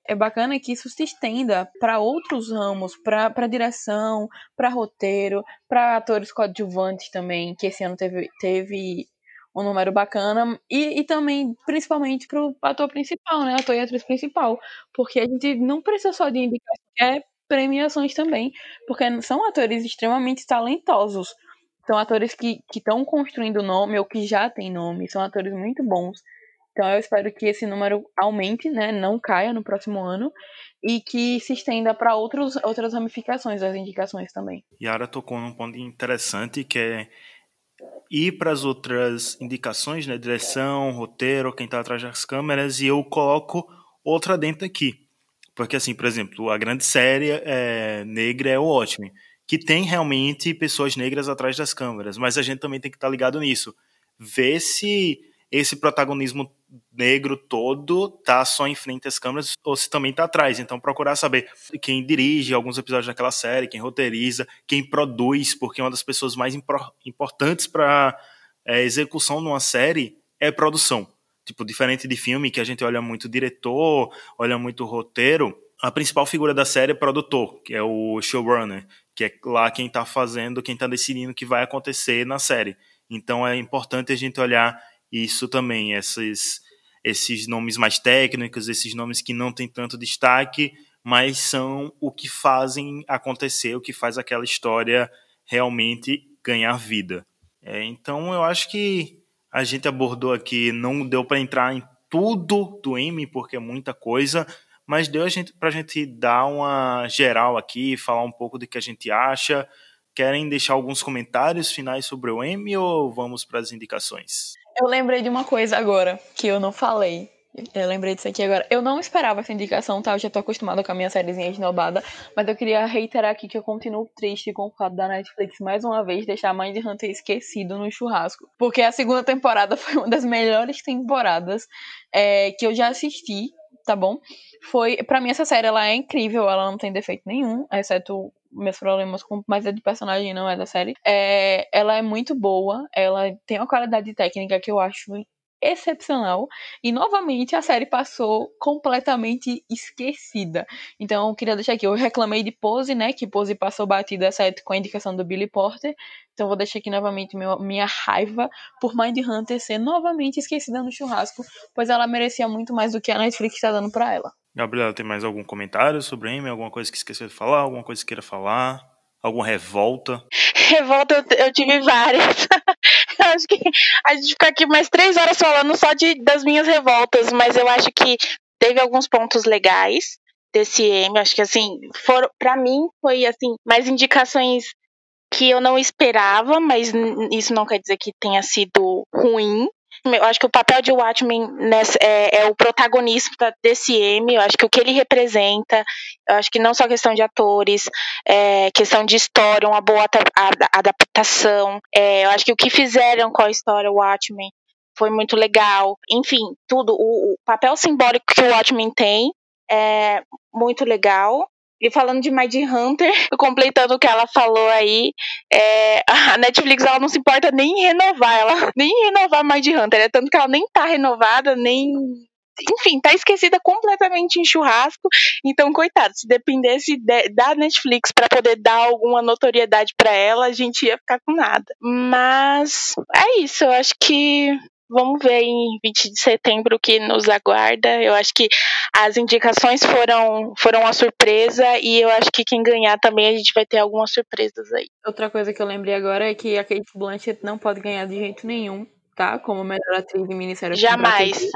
É bacana que isso se estenda para outros ramos, para direção, para roteiro, para atores coadjuvantes também, que esse ano teve, teve um número bacana, e, e também, principalmente, para o ator principal, né? Ator e atriz principal. Porque a gente não precisa só de indicação, é premiações também, porque são atores extremamente talentosos são atores que estão construindo nome ou que já têm nome, são atores muito bons. Então eu espero que esse número aumente, né, não caia no próximo ano e que se estenda para outras ramificações das indicações também. Yara tocou num ponto interessante que é ir para as outras indicações, né, direção, roteiro, quem está atrás das câmeras e eu coloco outra dentro aqui. Porque assim, por exemplo, a grande série é, negra é o Watchmen que tem realmente pessoas negras atrás das câmeras, mas a gente também tem que estar tá ligado nisso. Ver se esse protagonismo negro todo tá só em frente às câmeras ou se também tá atrás. Então procurar saber quem dirige alguns episódios daquela série, quem roteiriza, quem produz, porque uma das pessoas mais importantes para é, execução de uma série é produção. Tipo, diferente de filme que a gente olha muito diretor, olha muito roteiro, a principal figura da série é produtor, que é o showrunner, que é lá quem está fazendo, quem está decidindo o que vai acontecer na série. Então é importante a gente olhar isso também, esses, esses nomes mais técnicos, esses nomes que não têm tanto destaque, mas são o que fazem acontecer, o que faz aquela história realmente ganhar vida. É, então eu acho que a gente abordou aqui, não deu para entrar em tudo do M, porque é muita coisa, mas deu a gente, pra gente dar uma geral aqui, falar um pouco do que a gente acha. Querem deixar alguns comentários finais sobre o M ou vamos para as indicações? Eu lembrei de uma coisa agora que eu não falei. Eu lembrei disso aqui agora. Eu não esperava essa indicação, tá? Eu já tô acostumada com a minha sériezinha esnobada. Mas eu queria reiterar aqui que eu continuo triste com o fato da Netflix, mais uma vez, deixar a Mãe de Hunter esquecido no churrasco. Porque a segunda temporada [LAUGHS] foi uma das melhores temporadas é, que eu já assisti tá bom? Foi, para mim essa série ela é incrível, ela não tem defeito nenhum, exceto meus problemas com mais é de personagem, não é da série. É, ela é muito boa, ela tem uma qualidade técnica que eu acho excepcional. E novamente a série passou completamente esquecida. Então eu queria deixar aqui, eu reclamei de Pose, né? Que Pose passou batida certo com a indicação do Billy Porter. Então vou deixar aqui novamente meu, minha raiva por Mind Hunter ser novamente esquecida no churrasco, pois ela merecia muito mais do que a Netflix está dando para ela. Gabriela, tem mais algum comentário sobre Amy? Alguma coisa que esqueceu de falar? Alguma coisa que queira falar? Alguma revolta? Revolta eu, eu tive várias. [LAUGHS] acho que a gente fica aqui mais três horas falando só de, das minhas revoltas, mas eu acho que teve alguns pontos legais. desse M. Acho que assim, foram para mim foi assim, mais indicações que eu não esperava, mas isso não quer dizer que tenha sido ruim. Eu acho que o papel de Watchmen nessa, é, é, o protagonista desse M. Eu acho que o que ele representa, eu acho que não só questão de atores, é, questão de história, uma boa adaptação. É, eu acho que o que fizeram com a história Watchmen foi muito legal. Enfim, tudo. O, o papel simbólico que o Watchmen tem é muito legal. E falando de Mind Hunter, [LAUGHS] completando o que ela falou aí, é, a Netflix ela não se importa nem em renovar, ela [LAUGHS] nem em renovar Mind Hunter, é tanto que ela nem tá renovada, nem enfim, tá esquecida completamente em churrasco. Então, coitado, se dependesse de, da Netflix para poder dar alguma notoriedade para ela, a gente ia ficar com nada. Mas é isso, eu acho que Vamos ver em 20 de setembro o que nos aguarda. Eu acho que as indicações foram, foram uma surpresa e eu acho que quem ganhar também a gente vai ter algumas surpresas aí. Outra coisa que eu lembrei agora é que a Kate Blanchett não pode ganhar de jeito nenhum, tá? Como melhor atriz de minissérie. Jamais.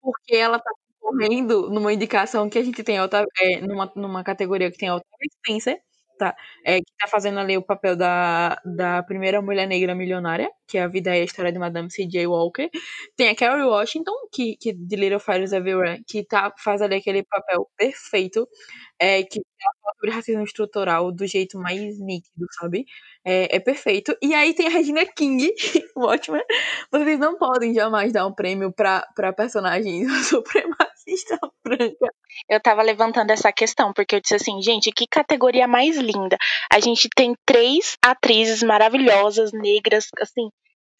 Porque ela tá correndo numa indicação que a gente tem outra, é, numa, numa categoria que tem outra Spencer, tá, é, que tá fazendo ali o papel da, da primeira mulher negra milionária, que é a vida e a história de Madame C.J. Walker. Tem a Carrie Washington, que, que de Little Fires Everywhere, que tá, faz ali aquele papel perfeito, é, que fala sobre racismo estrutural do jeito mais nítido, sabe? É, é perfeito. E aí tem a Regina King, [LAUGHS] ótima. Vocês não podem jamais dar um prêmio pra, pra personagem [LAUGHS] [LAUGHS] Eu tava levantando essa questão, porque eu disse assim, gente, que categoria mais linda. A gente tem três atrizes maravilhosas, negras, assim,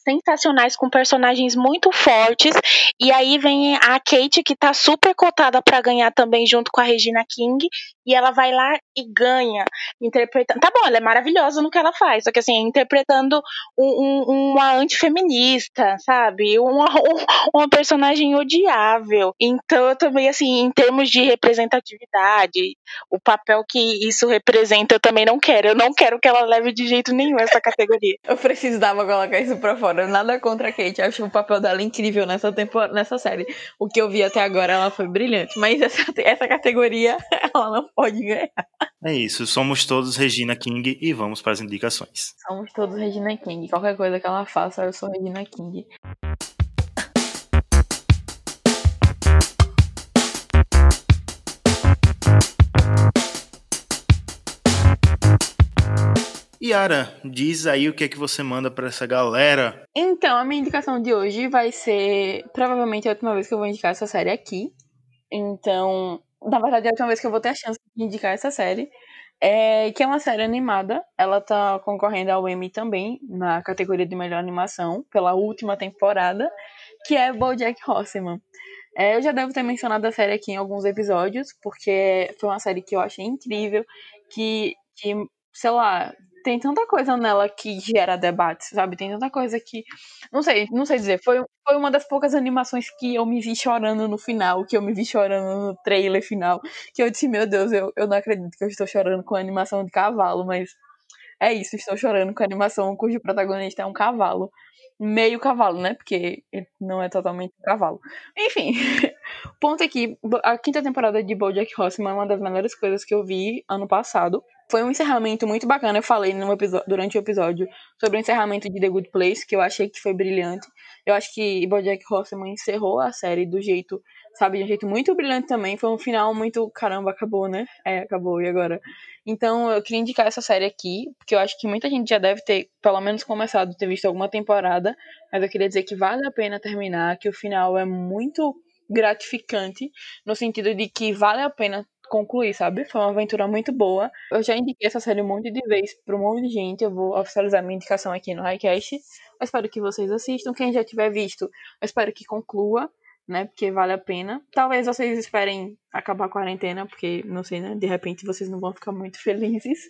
sensacionais com personagens muito fortes. E aí vem a Kate que tá super cotada para ganhar também junto com a Regina King e ela vai lá e ganha interpretando. Tá bom, ela é maravilhosa no que ela faz, só que assim, interpretando um, um, uma antifeminista, sabe? Uma, [LAUGHS] uma personagem odiável. Então, eu também, assim, em termos de representatividade, o papel que isso representa, eu também não quero. Eu não quero que ela leve de jeito nenhum essa categoria. [LAUGHS] Eu precisava colocar isso pra fora. Nada contra a Kate. Acho o papel dela incrível nessa, temporada, nessa série. O que eu vi até agora, ela foi brilhante. Mas essa, essa categoria, [LAUGHS] ela não pode ganhar. É isso. Somos todos Regina King e vamos para as indicações. Somos todos Regina King. Qualquer coisa que ela faça, eu sou Regina King. Yara, diz aí o que é que você manda para essa galera. Então, a minha indicação de hoje vai ser provavelmente a última vez que eu vou indicar essa série aqui. Então, na verdade, é a última vez que eu vou ter a chance de indicar essa série. É, que é uma série animada. Ela tá concorrendo ao Emmy também, na categoria de melhor animação, pela última temporada, que é BoJack Horseman. É, eu já devo ter mencionado a série aqui em alguns episódios, porque foi uma série que eu achei incrível, que, que sei lá, tem tanta coisa nela que gera debate, sabe? Tem tanta coisa que. Não sei, não sei dizer. Foi, foi uma das poucas animações que eu me vi chorando no final, que eu me vi chorando no trailer final. Que eu disse, meu Deus, eu, eu não acredito que eu estou chorando com a animação de cavalo, mas é isso, estou chorando com a animação cujo protagonista é um cavalo. Meio cavalo, né? Porque não é totalmente cavalo. Enfim, [LAUGHS] ponto aqui, a quinta temporada de BoJack Horseman é uma das melhores coisas que eu vi ano passado. Foi um encerramento muito bacana. Eu falei episódio, durante o episódio sobre o encerramento de The Good Place, que eu achei que foi brilhante. Eu acho que BoJack Horseman encerrou a série do jeito, sabe, de um jeito muito brilhante também. Foi um final muito, caramba, acabou, né? É, acabou, e agora? Então, eu queria indicar essa série aqui, porque eu acho que muita gente já deve ter, pelo menos, começado ter visto alguma temporada, mas eu queria dizer que vale a pena terminar, que o final é muito gratificante, no sentido de que vale a pena concluir, sabe? Foi uma aventura muito boa. Eu já indiquei essa série um monte de vezes para um monte de gente. Eu vou oficializar minha indicação aqui no Highcast. Eu espero que vocês assistam. Quem já tiver visto, eu espero que conclua, né? Porque vale a pena. Talvez vocês esperem acabar a quarentena, porque não sei, né? De repente vocês não vão ficar muito [LAUGHS] felizes.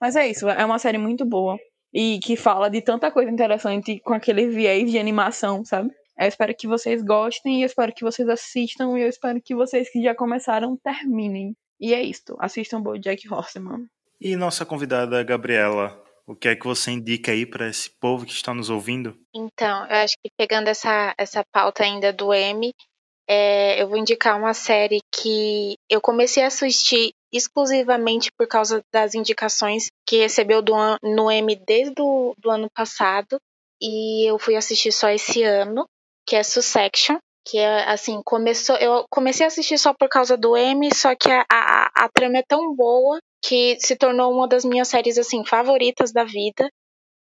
Mas é isso. É uma série muito boa. E que fala de tanta coisa interessante com aquele viés de animação, sabe? Eu espero que vocês gostem, eu espero que vocês assistam e eu espero que vocês que já começaram terminem. E é isto, assistam BoJack Horseman. E nossa convidada Gabriela, o que é que você indica aí para esse povo que está nos ouvindo? Então, eu acho que pegando essa, essa pauta ainda do M, é, eu vou indicar uma série que eu comecei a assistir exclusivamente por causa das indicações que recebeu do, no M desde do, do ano passado. E eu fui assistir só esse ano, que é Succession. Que é assim, começou. Eu comecei a assistir só por causa do M, só que a, a, a trama é tão boa que se tornou uma das minhas séries assim favoritas da vida.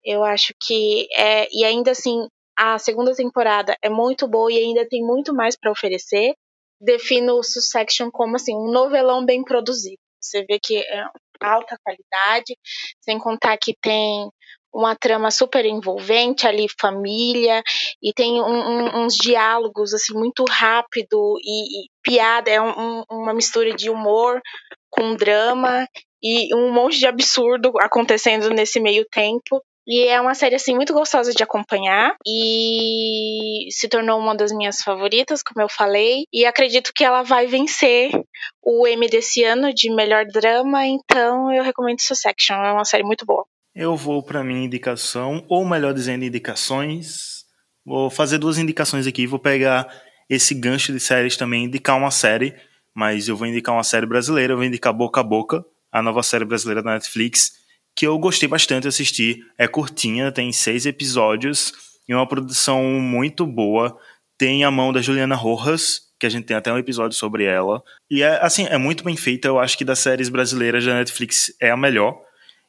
Eu acho que é e ainda assim a segunda temporada é muito boa e ainda tem muito mais para oferecer. Defino o Succession como assim um novelão bem produzido. Você vê que é alta qualidade, sem contar que tem uma trama super envolvente ali, família, e tem um, um, uns diálogos assim muito rápido e, e piada, é um, uma mistura de humor com drama e um monte de absurdo acontecendo nesse meio tempo. E é uma série assim muito gostosa de acompanhar e se tornou uma das minhas favoritas, como eu falei, e acredito que ela vai vencer o M desse ano de melhor drama, então eu recomendo Succession, é uma série muito boa. Eu vou para minha indicação, ou melhor dizendo, indicações. Vou fazer duas indicações aqui, vou pegar esse gancho de séries também, indicar uma série, mas eu vou indicar uma série brasileira, eu vou indicar Boca a Boca, a nova série brasileira da Netflix, que eu gostei bastante de assistir. É curtinha, tem seis episódios e uma produção muito boa. Tem a mão da Juliana Rojas, que a gente tem até um episódio sobre ela. E é assim, é muito bem feita. Eu acho que das séries brasileiras da Netflix é a melhor.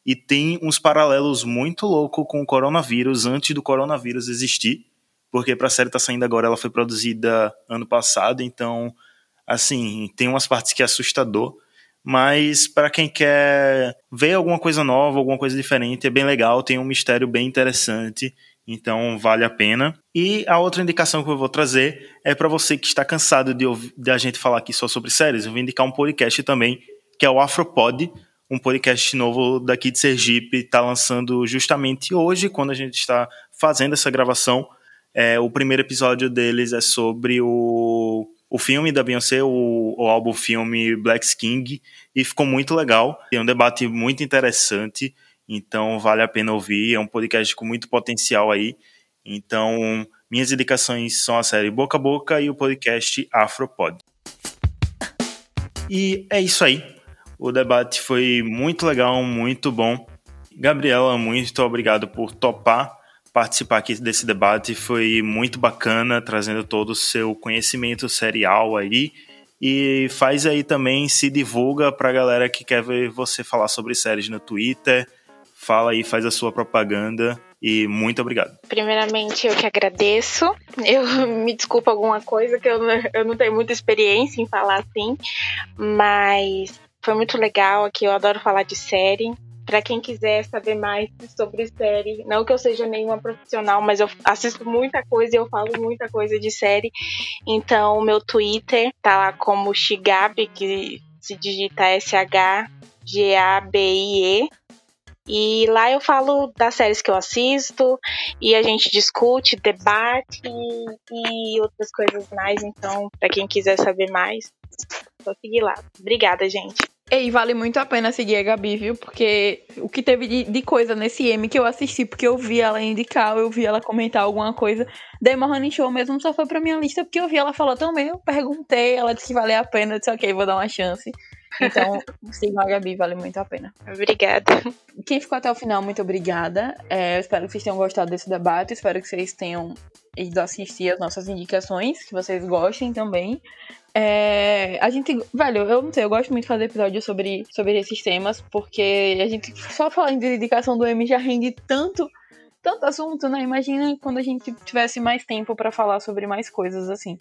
E tem uns paralelos muito loucos com o coronavírus antes do coronavírus existir. Porque para a série tá saindo agora, ela foi produzida ano passado, então assim, tem umas partes que é assustador mas para quem quer ver alguma coisa nova, alguma coisa diferente, é bem legal, tem um mistério bem interessante, então vale a pena. E a outra indicação que eu vou trazer é para você que está cansado de, ouvir, de a gente falar aqui só sobre séries, eu vou indicar um podcast também, que é o Afropod, um podcast novo daqui de Sergipe, está lançando justamente hoje, quando a gente está fazendo essa gravação. É, o primeiro episódio deles é sobre o o filme da Beyoncé, o, o álbum filme Black King, e ficou muito legal. Tem um debate muito interessante, então vale a pena ouvir. É um podcast com muito potencial aí. Então, minhas indicações são a série Boca a Boca e o podcast Afropod. E é isso aí. O debate foi muito legal, muito bom. Gabriela, muito obrigado por topar participar aqui desse debate. Foi muito bacana, trazendo todo o seu conhecimento serial aí. E faz aí também, se divulga pra galera que quer ver você falar sobre séries no Twitter. Fala aí, faz a sua propaganda e muito obrigado. Primeiramente, eu que agradeço. Eu [LAUGHS] me desculpa alguma coisa que eu eu não tenho muita experiência em falar assim, mas foi muito legal aqui. Eu adoro falar de série para quem quiser saber mais sobre série, não que eu seja nenhuma profissional, mas eu assisto muita coisa e eu falo muita coisa de série. Então, meu Twitter tá lá como Shigabi, que se digita S-H-G-A-B-I-E. E lá eu falo das séries que eu assisto e a gente discute, debate e, e outras coisas mais. Então, para quem quiser saber mais, só seguir lá. Obrigada, gente. E vale muito a pena seguir a Gabi, viu? Porque o que teve de, de, coisa nesse M que eu assisti, porque eu vi ela indicar, eu vi ela comentar alguma coisa. Daí Honey Show mesmo só foi pra minha lista, porque eu vi ela falar também, eu perguntei, ela disse que valia a pena, eu disse, ok, vou dar uma chance. Então, [LAUGHS] sigam a Gabi, vale muito a pena. Obrigada. Quem ficou até o final, muito obrigada. É, eu espero que vocês tenham gostado desse debate, espero que vocês tenham ido assistir as nossas indicações, que vocês gostem também. É, a gente, velho, eu não sei, eu gosto muito de fazer episódios sobre, sobre esses temas, porque a gente só falando de dedicação do M já rende tanto, tanto assunto, né? Imagina quando a gente tivesse mais tempo para falar sobre mais coisas assim.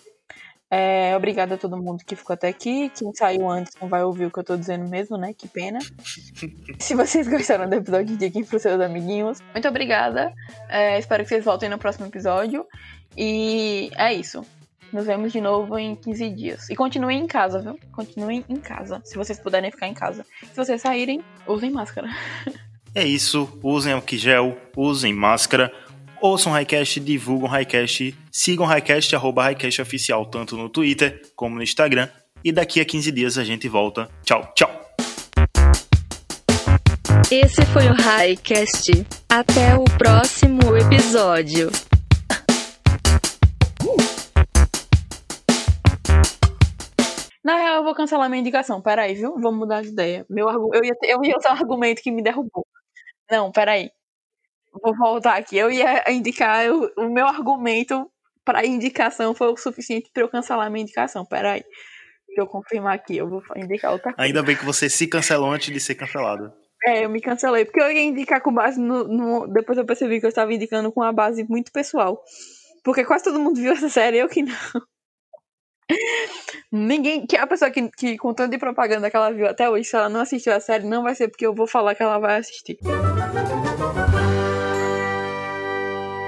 É, obrigada a todo mundo que ficou até aqui. Quem saiu antes não vai ouvir o que eu tô dizendo mesmo, né? Que pena. [LAUGHS] Se vocês gostaram do episódio, indiquem pros seus amiguinhos. Muito obrigada. É, espero que vocês voltem no próximo episódio. E é isso. Nos vemos de novo em 15 dias. E continuem em casa, viu? Continuem em casa, se vocês puderem ficar em casa. Se vocês saírem, usem máscara. [LAUGHS] É isso, usem álcool gel, usem máscara, ouçam o Highcast, divulgam o Highcast, sigam o Highcast, arroba Highcast Oficial, tanto no Twitter como no Instagram. E daqui a 15 dias a gente volta. Tchau, tchau! Esse foi o Highcast. Até o próximo episódio. eu vou cancelar minha indicação. Peraí, viu? Vamos mudar de ideia. Meu argu... eu, ia, eu ia usar um argumento que me derrubou. Não, peraí. Vou voltar aqui. Eu ia indicar. Eu, o meu argumento para indicação foi o suficiente para eu cancelar minha indicação. Peraí. Deixa eu confirmar aqui. Eu vou indicar outra coisa. Ainda bem que você se cancelou antes de ser cancelado. É, eu me cancelei. Porque eu ia indicar com base no, no. Depois eu percebi que eu estava indicando com uma base muito pessoal. Porque quase todo mundo viu essa série, eu que não. [LAUGHS] Ninguém. Que a pessoa que, que com tanto de propaganda que ela viu até hoje, se ela não assistiu a série, não vai ser porque eu vou falar que ela vai assistir.